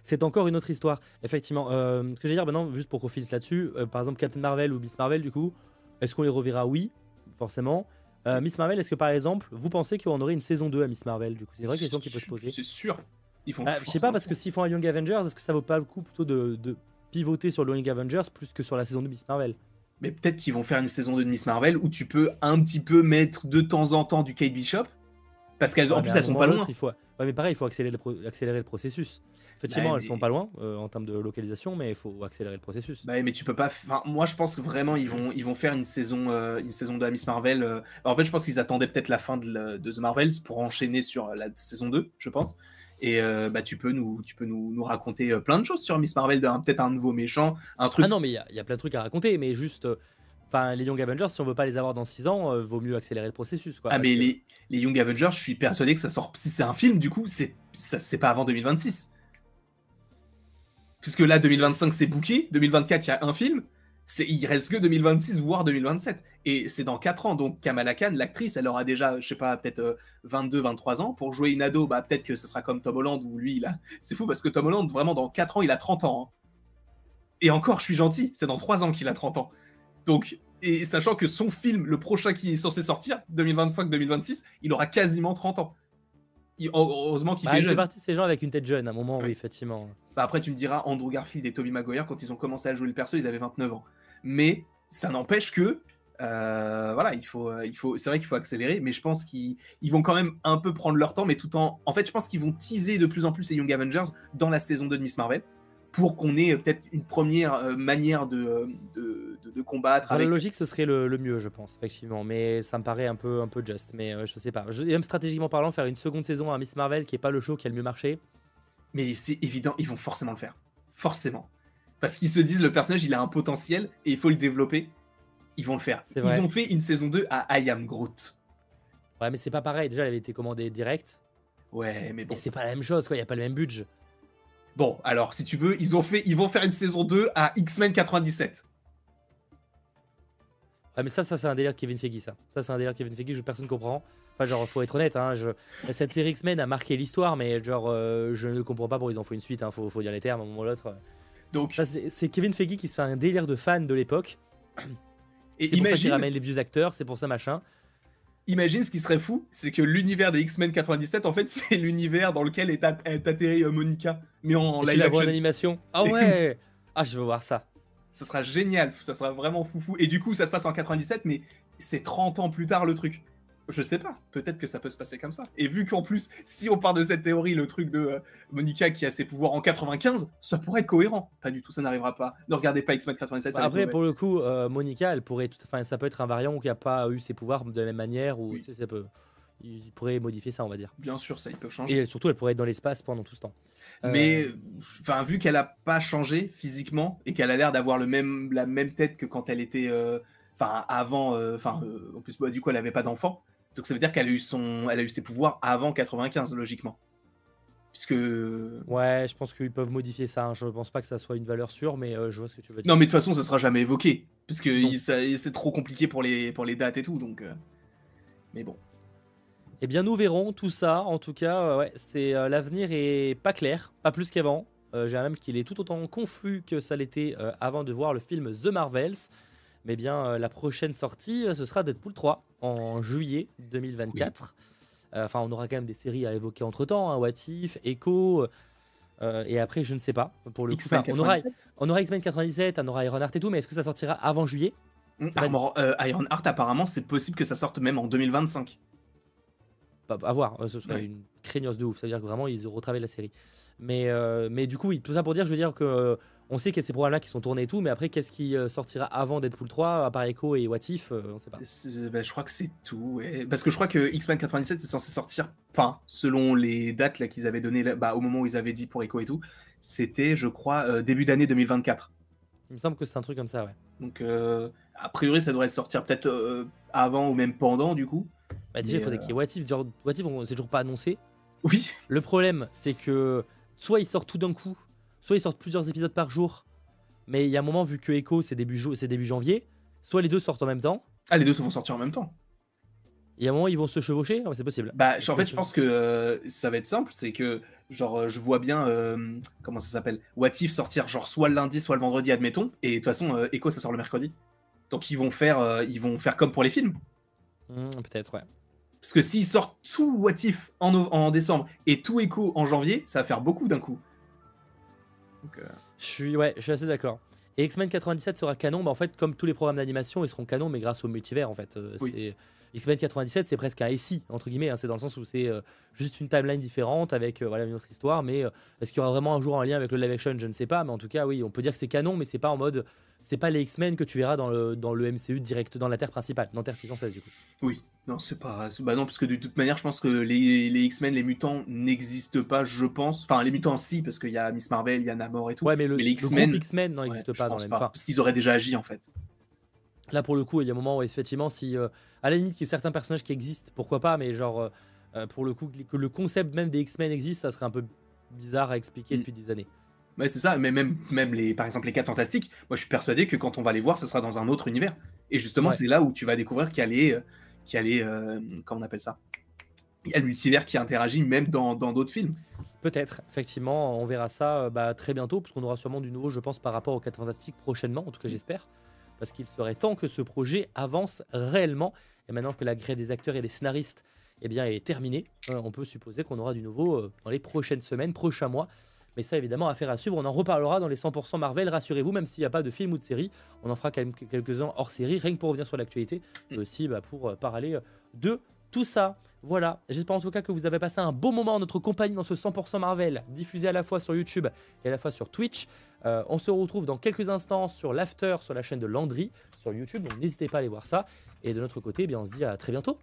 Speaker 1: c'est encore une autre histoire. Effectivement, euh, ce que j'ai dire maintenant, juste pour qu'on finisse là-dessus, euh, par exemple Captain Marvel ou Miss Marvel, du coup, est-ce qu'on les reverra? Oui, forcément. Euh, Miss Marvel, est-ce que par exemple, vous pensez qu'on aurait une saison 2 à Miss Marvel Du coup, c'est une vraie question qui peut se poser.
Speaker 2: C'est sûr. Ils font
Speaker 1: je sais pas, parce que s'ils font un Young Avengers, est-ce que ça vaut pas le coup plutôt de, de pivoter sur le Young Avengers plus que sur la saison de Miss Marvel?
Speaker 2: Mais peut-être qu'ils vont faire une saison de Miss Marvel où tu peux un petit peu mettre de temps en temps du Kate Bishop. Parce qu'elles, en
Speaker 1: Ouais,
Speaker 2: plus, elles sont pas loin.
Speaker 1: Il faut... Ouais, mais pareil, il faut accélérer le, pro- accélérer le processus. Effectivement,
Speaker 2: Bah,
Speaker 1: elles sont
Speaker 2: mais-
Speaker 1: pas loin euh, en termes de localisation, mais il faut accélérer le processus.
Speaker 2: Bah, mais tu peux pas. Enfin, moi, je pense que vraiment, ils vont, ils vont faire une saison, euh, une saison de la Miss Marvel. euh. En fait, je pense qu'ils attendaient peut-être la fin de, de The Marvels pour enchaîner sur la saison 2, je pense. Et euh, bah, tu peux nous, tu peux nous, nous raconter euh, plein de choses sur Miss Marvel, peut-être un nouveau méchant, un truc.
Speaker 1: Ah non, mais il y, y a plein de trucs à raconter, mais juste. euh, Enfin, les Young Avengers, si on veut pas les avoir dans 6 ans, euh, vaut mieux accélérer le processus. Quoi,
Speaker 2: Ah, mais
Speaker 1: que-
Speaker 2: les, les Young Avengers, je suis persuadé que ça sort. Si c'est un film, du coup, c'est pas avant 2026. Puisque là, 2025, c'est booké. 2024, il y a un film. Il reste que 2026, voire 2027. Et c'est dans 4 ans. Donc, Kamala Khan, l'actrice, elle aura déjà, je sais pas, peut-être euh, 22, 23 ans. Pour jouer une ado, bah, peut-être que ce sera comme Tom Holland, où lui, il a. C'est fou parce que Tom Holland, vraiment, dans 4 ans, il a 30 ans. hein. Et encore, je suis gentil, c'est dans 3 ans qu'il a 30 ans. Donc, et sachant que son film, le prochain qui est censé sortir, 2025-2026, il aura quasiment 30 ans. Heureusement qu'il
Speaker 1: bah,
Speaker 2: fait
Speaker 1: il
Speaker 2: jeune.
Speaker 1: fait partie de ces gens avec une tête jeune, à un moment, oui, effectivement.
Speaker 2: Bah, après, tu me diras, Andrew Garfield et Tobey Maguire, quand ils ont commencé à jouer le perso, ils avaient 29 ans. Mais ça n'empêche que euh, voilà, il faut, il faut, c'est vrai qu'il faut accélérer, mais je pense qu'ils vont quand même un peu prendre leur temps, mais tout en, en fait, je pense qu'ils vont teaser de plus en plus les Young Avengers dans la saison 2 de Miss Marvel pour qu'on ait peut-être une première euh, manière de, de, de, combattre.
Speaker 1: Dans la logique, ce serait le, mieux, je pense, effectivement, mais ça me paraît un peu, un peu juste, mais euh, je sais pas. Je, même stratégiquement parlant, faire une seconde saison à Miss Marvel qui est pas le show qui a le mieux marché.
Speaker 2: Mais c'est évident, ils vont forcément le faire, forcément, parce qu'ils se disent le personnage il a un potentiel et il faut le développer ils vont le faire. Ils ont fait une saison 2 à I Am Groot.
Speaker 1: Ouais, mais c'est pas pareil. Déjà, elle avait été commandée direct.
Speaker 2: Ouais, mais bon.
Speaker 1: Et c'est pas la même chose, quoi. Il y a pas le même budget.
Speaker 2: Bon, alors, si tu veux, ils, ont fait, ils vont faire une saison 2 à X-Men 97.
Speaker 1: Ouais, mais ça, ça c'est un délire de Kevin Feige, ça. Ça, c'est un délire de Kevin Feige, je, personne comprend. Enfin, genre, faut être honnête, hein, je... cette série X-Men a marqué l'histoire, mais genre, euh, je ne comprends pas pourquoi ils en font une suite, hein, faut, faut dire les termes à un moment ou l'autre. Donc, c'est Kevin Feige qui se fait un délire de fan de l'époque. C'est pour ça qu'il ramène les vieux acteurs, c'est pour ça machin.
Speaker 2: Imagine ce qui serait fou, c'est que l'univers des X-Men 97, en fait, c'est l'univers dans lequel est, atterri euh, Monica, mais en
Speaker 1: live action. en animation? Ah ouais Ah, je veux voir ça.
Speaker 2: Ça sera génial, ça sera vraiment foufou. Et du coup, ça se passe en 97, mais c'est 30 ans plus tard le truc. Je sais pas, peut-être que ça peut se passer comme ça. Et vu qu'en plus, si on part de cette théorie, le truc de euh, Monica qui a ses pouvoirs en 95, ça pourrait être cohérent. Pas du tout, ça n'arrivera pas. Ne regardez pas X-Men 97.
Speaker 1: Bah après, pour le coup, euh, Monica, elle pourrait, tout... enfin, ça peut être un variant qui a pas eu ses pouvoirs de la même manière, ou sais, ça peut, il pourrait modifier ça, on va dire.
Speaker 2: Bien sûr, ça, il peut changer.
Speaker 1: Et surtout, elle pourrait être dans l'espace pendant tout ce temps.
Speaker 2: Mais, euh, enfin, vu qu'elle a pas changé physiquement et qu'elle a l'air d'avoir le même, la même tête que quand elle était, enfin, avant, enfin, en plus, bah, du coup, elle avait pas d'enfant. Donc ça veut dire qu'elle a eu son, elle a eu ses pouvoirs avant 95 logiquement. Puisque.
Speaker 1: Ouais, je pense qu'ils peuvent modifier ça. Hein. Je pense pas que ça soit une valeur sûre, mais euh, je vois ce que tu veux dire.
Speaker 2: Non, mais de toute façon, ça sera jamais évoqué. Parce que c'est trop compliqué pour les, pour les dates et tout. Donc. Euh, mais bon.
Speaker 1: Eh bien, nous verrons tout ça. En tout cas, euh, ouais, c'est l'avenir est pas clair, pas plus qu'avant. J'ai même qu'il est tout autant confus que ça l'était avant de voir le film The Marvels mais bien euh, la prochaine sortie, euh, ce sera Deadpool 3 en juillet 2024. Euh, enfin, on aura quand même des séries à évoquer entre temps, hein, What If, Echo. et après, je ne sais pas. Pour le
Speaker 2: coup, on aura,
Speaker 1: on aura X-Men 97, on aura Ironheart et tout, mais est-ce que ça sortira avant juillet?
Speaker 2: Mmh, Ironheart, apparemment, c'est possible que ça sorte même en 2025.
Speaker 1: Bah, à voir, ce serait une craignos de ouf. Ça veut dire que vraiment, ils retravaillent la série. Mais, mais du coup, oui, tout ça pour dire, je veux dire que on sait qu'il y a ces programmes-là qui sont tournés et tout, mais après, qu'est-ce qui euh, sortira avant Deadpool 3, à part Echo et What If euh, On sait pas.
Speaker 2: Bah, je crois que c'est tout. Parce que je crois que X-Men 97 est censé sortir, enfin, selon les dates là qu'ils avaient données bah, au moment où ils avaient dit pour Echo et tout, c'était, je crois, euh, début d'année 2024.
Speaker 1: Il me semble que c'est un truc comme ça, ouais.
Speaker 2: Donc, a priori, ça devrait sortir peut-être avant ou même pendant, du coup.
Speaker 1: Bah, déjà, il faudrait qu'il y ait What If. Genre, What If, c'est toujours pas annoncé.
Speaker 2: Oui.
Speaker 1: Le problème, c'est que soit il sort tout d'un coup soit ils sortent plusieurs épisodes par jour, mais il y a un moment, vu que Echo c'est début, début janvier, soit les deux sortent en même temps.
Speaker 2: Ah, les deux vont sortir en même temps.
Speaker 1: Il y a un moment, ils vont se chevaucher, c'est possible.
Speaker 2: Bah, en fait, je pense que euh, ça va être simple, c'est que, genre, euh, je vois bien, euh, comment ça s'appelle, What If sortir, genre, soit le lundi, soit le vendredi, admettons, et de toute façon, Echo, ça sort le mercredi. Donc, ils vont faire, ils vont faire comme pour les films.
Speaker 1: Hmm, peut-être, ouais.
Speaker 2: Parce que s'ils sortent tout What If en, en décembre et tout Echo en janvier, ça va faire beaucoup d'un coup.
Speaker 1: Euh, je suis, ouais, je suis assez d'accord. Et X-Men 97 sera canon, bah en fait, comme tous les programmes d'animation, ils seront canon, mais grâce au multivers, en fait. Euh, X-Men 97, c'est presque un SI, entre guillemets, hein, c'est dans le sens où c'est euh, juste une timeline différente avec voilà, une autre histoire, mais est-ce qu'il y aura vraiment un jour un lien avec le live action? Je ne sais pas, mais en tout cas, oui, on peut dire que c'est canon, mais c'est pas en mode. C'est pas les X-Men que tu verras dans le, dans le MCU direct, dans la Terre principale, dans Terre 616, du coup.
Speaker 2: Oui, non, c'est pas. Bah non, parce que de toute manière, je pense que les, les X-Men, les mutants n'existent pas, je pense. Enfin, les mutants, si, parce qu'il y a Miss Marvel, il y a Namor et tout.
Speaker 1: Ouais, mais le, les X-Men. X-Men n'existe pas dans
Speaker 2: même Parce qu'ils auraient déjà agi, en fait.
Speaker 1: Là, pour le coup, il y a un moment où, effectivement, si. Euh, à la limite, il y a certains personnages qui existent, pourquoi pas, mais genre, euh, euh, pour le coup, que le concept même des X-Men existe, ça serait un peu bizarre à expliquer mm. depuis des années.
Speaker 2: Ouais, c'est ça, mais même, même les, par exemple, les 4 fantastiques, moi je suis persuadé que quand on va les voir, ça sera dans un autre univers. Et justement, c'est là où tu vas découvrir qu'il y a les, qui allait, euh, comment on appelle ça? Il y a le multivers qui interagit même dans d'autres films.
Speaker 1: Peut-être, effectivement, on verra ça euh, bah, très bientôt, parce qu'on aura sûrement du nouveau, je pense, par rapport aux 4 Fantastiques prochainement, en tout cas j'espère. parce qu'il serait temps que ce projet avance réellement. Et maintenant que la grève des acteurs et des scénaristes eh bien, est terminée, euh, on peut supposer qu'on aura du nouveau euh, dans les prochaines semaines, prochains mois. Mais ça, évidemment, affaire à suivre. On en reparlera dans les 100% Marvel. Rassurez-vous, même s'il n'y a pas de film ou de série, on en fera quand même quelques-uns hors série, rien que pour revenir sur l'actualité, mais aussi bah, pour euh, parler de tout ça. Voilà, j'espère en tout cas que vous avez passé un beau moment en notre compagnie dans ce 100% Marvel, diffusé à la fois sur YouTube et à la fois sur Twitch. Euh, on se retrouve dans quelques instants sur l'After, sur la chaîne de Landry, sur YouTube, donc n'hésitez pas à aller voir ça. Et de notre côté, eh bien, on se dit à très bientôt.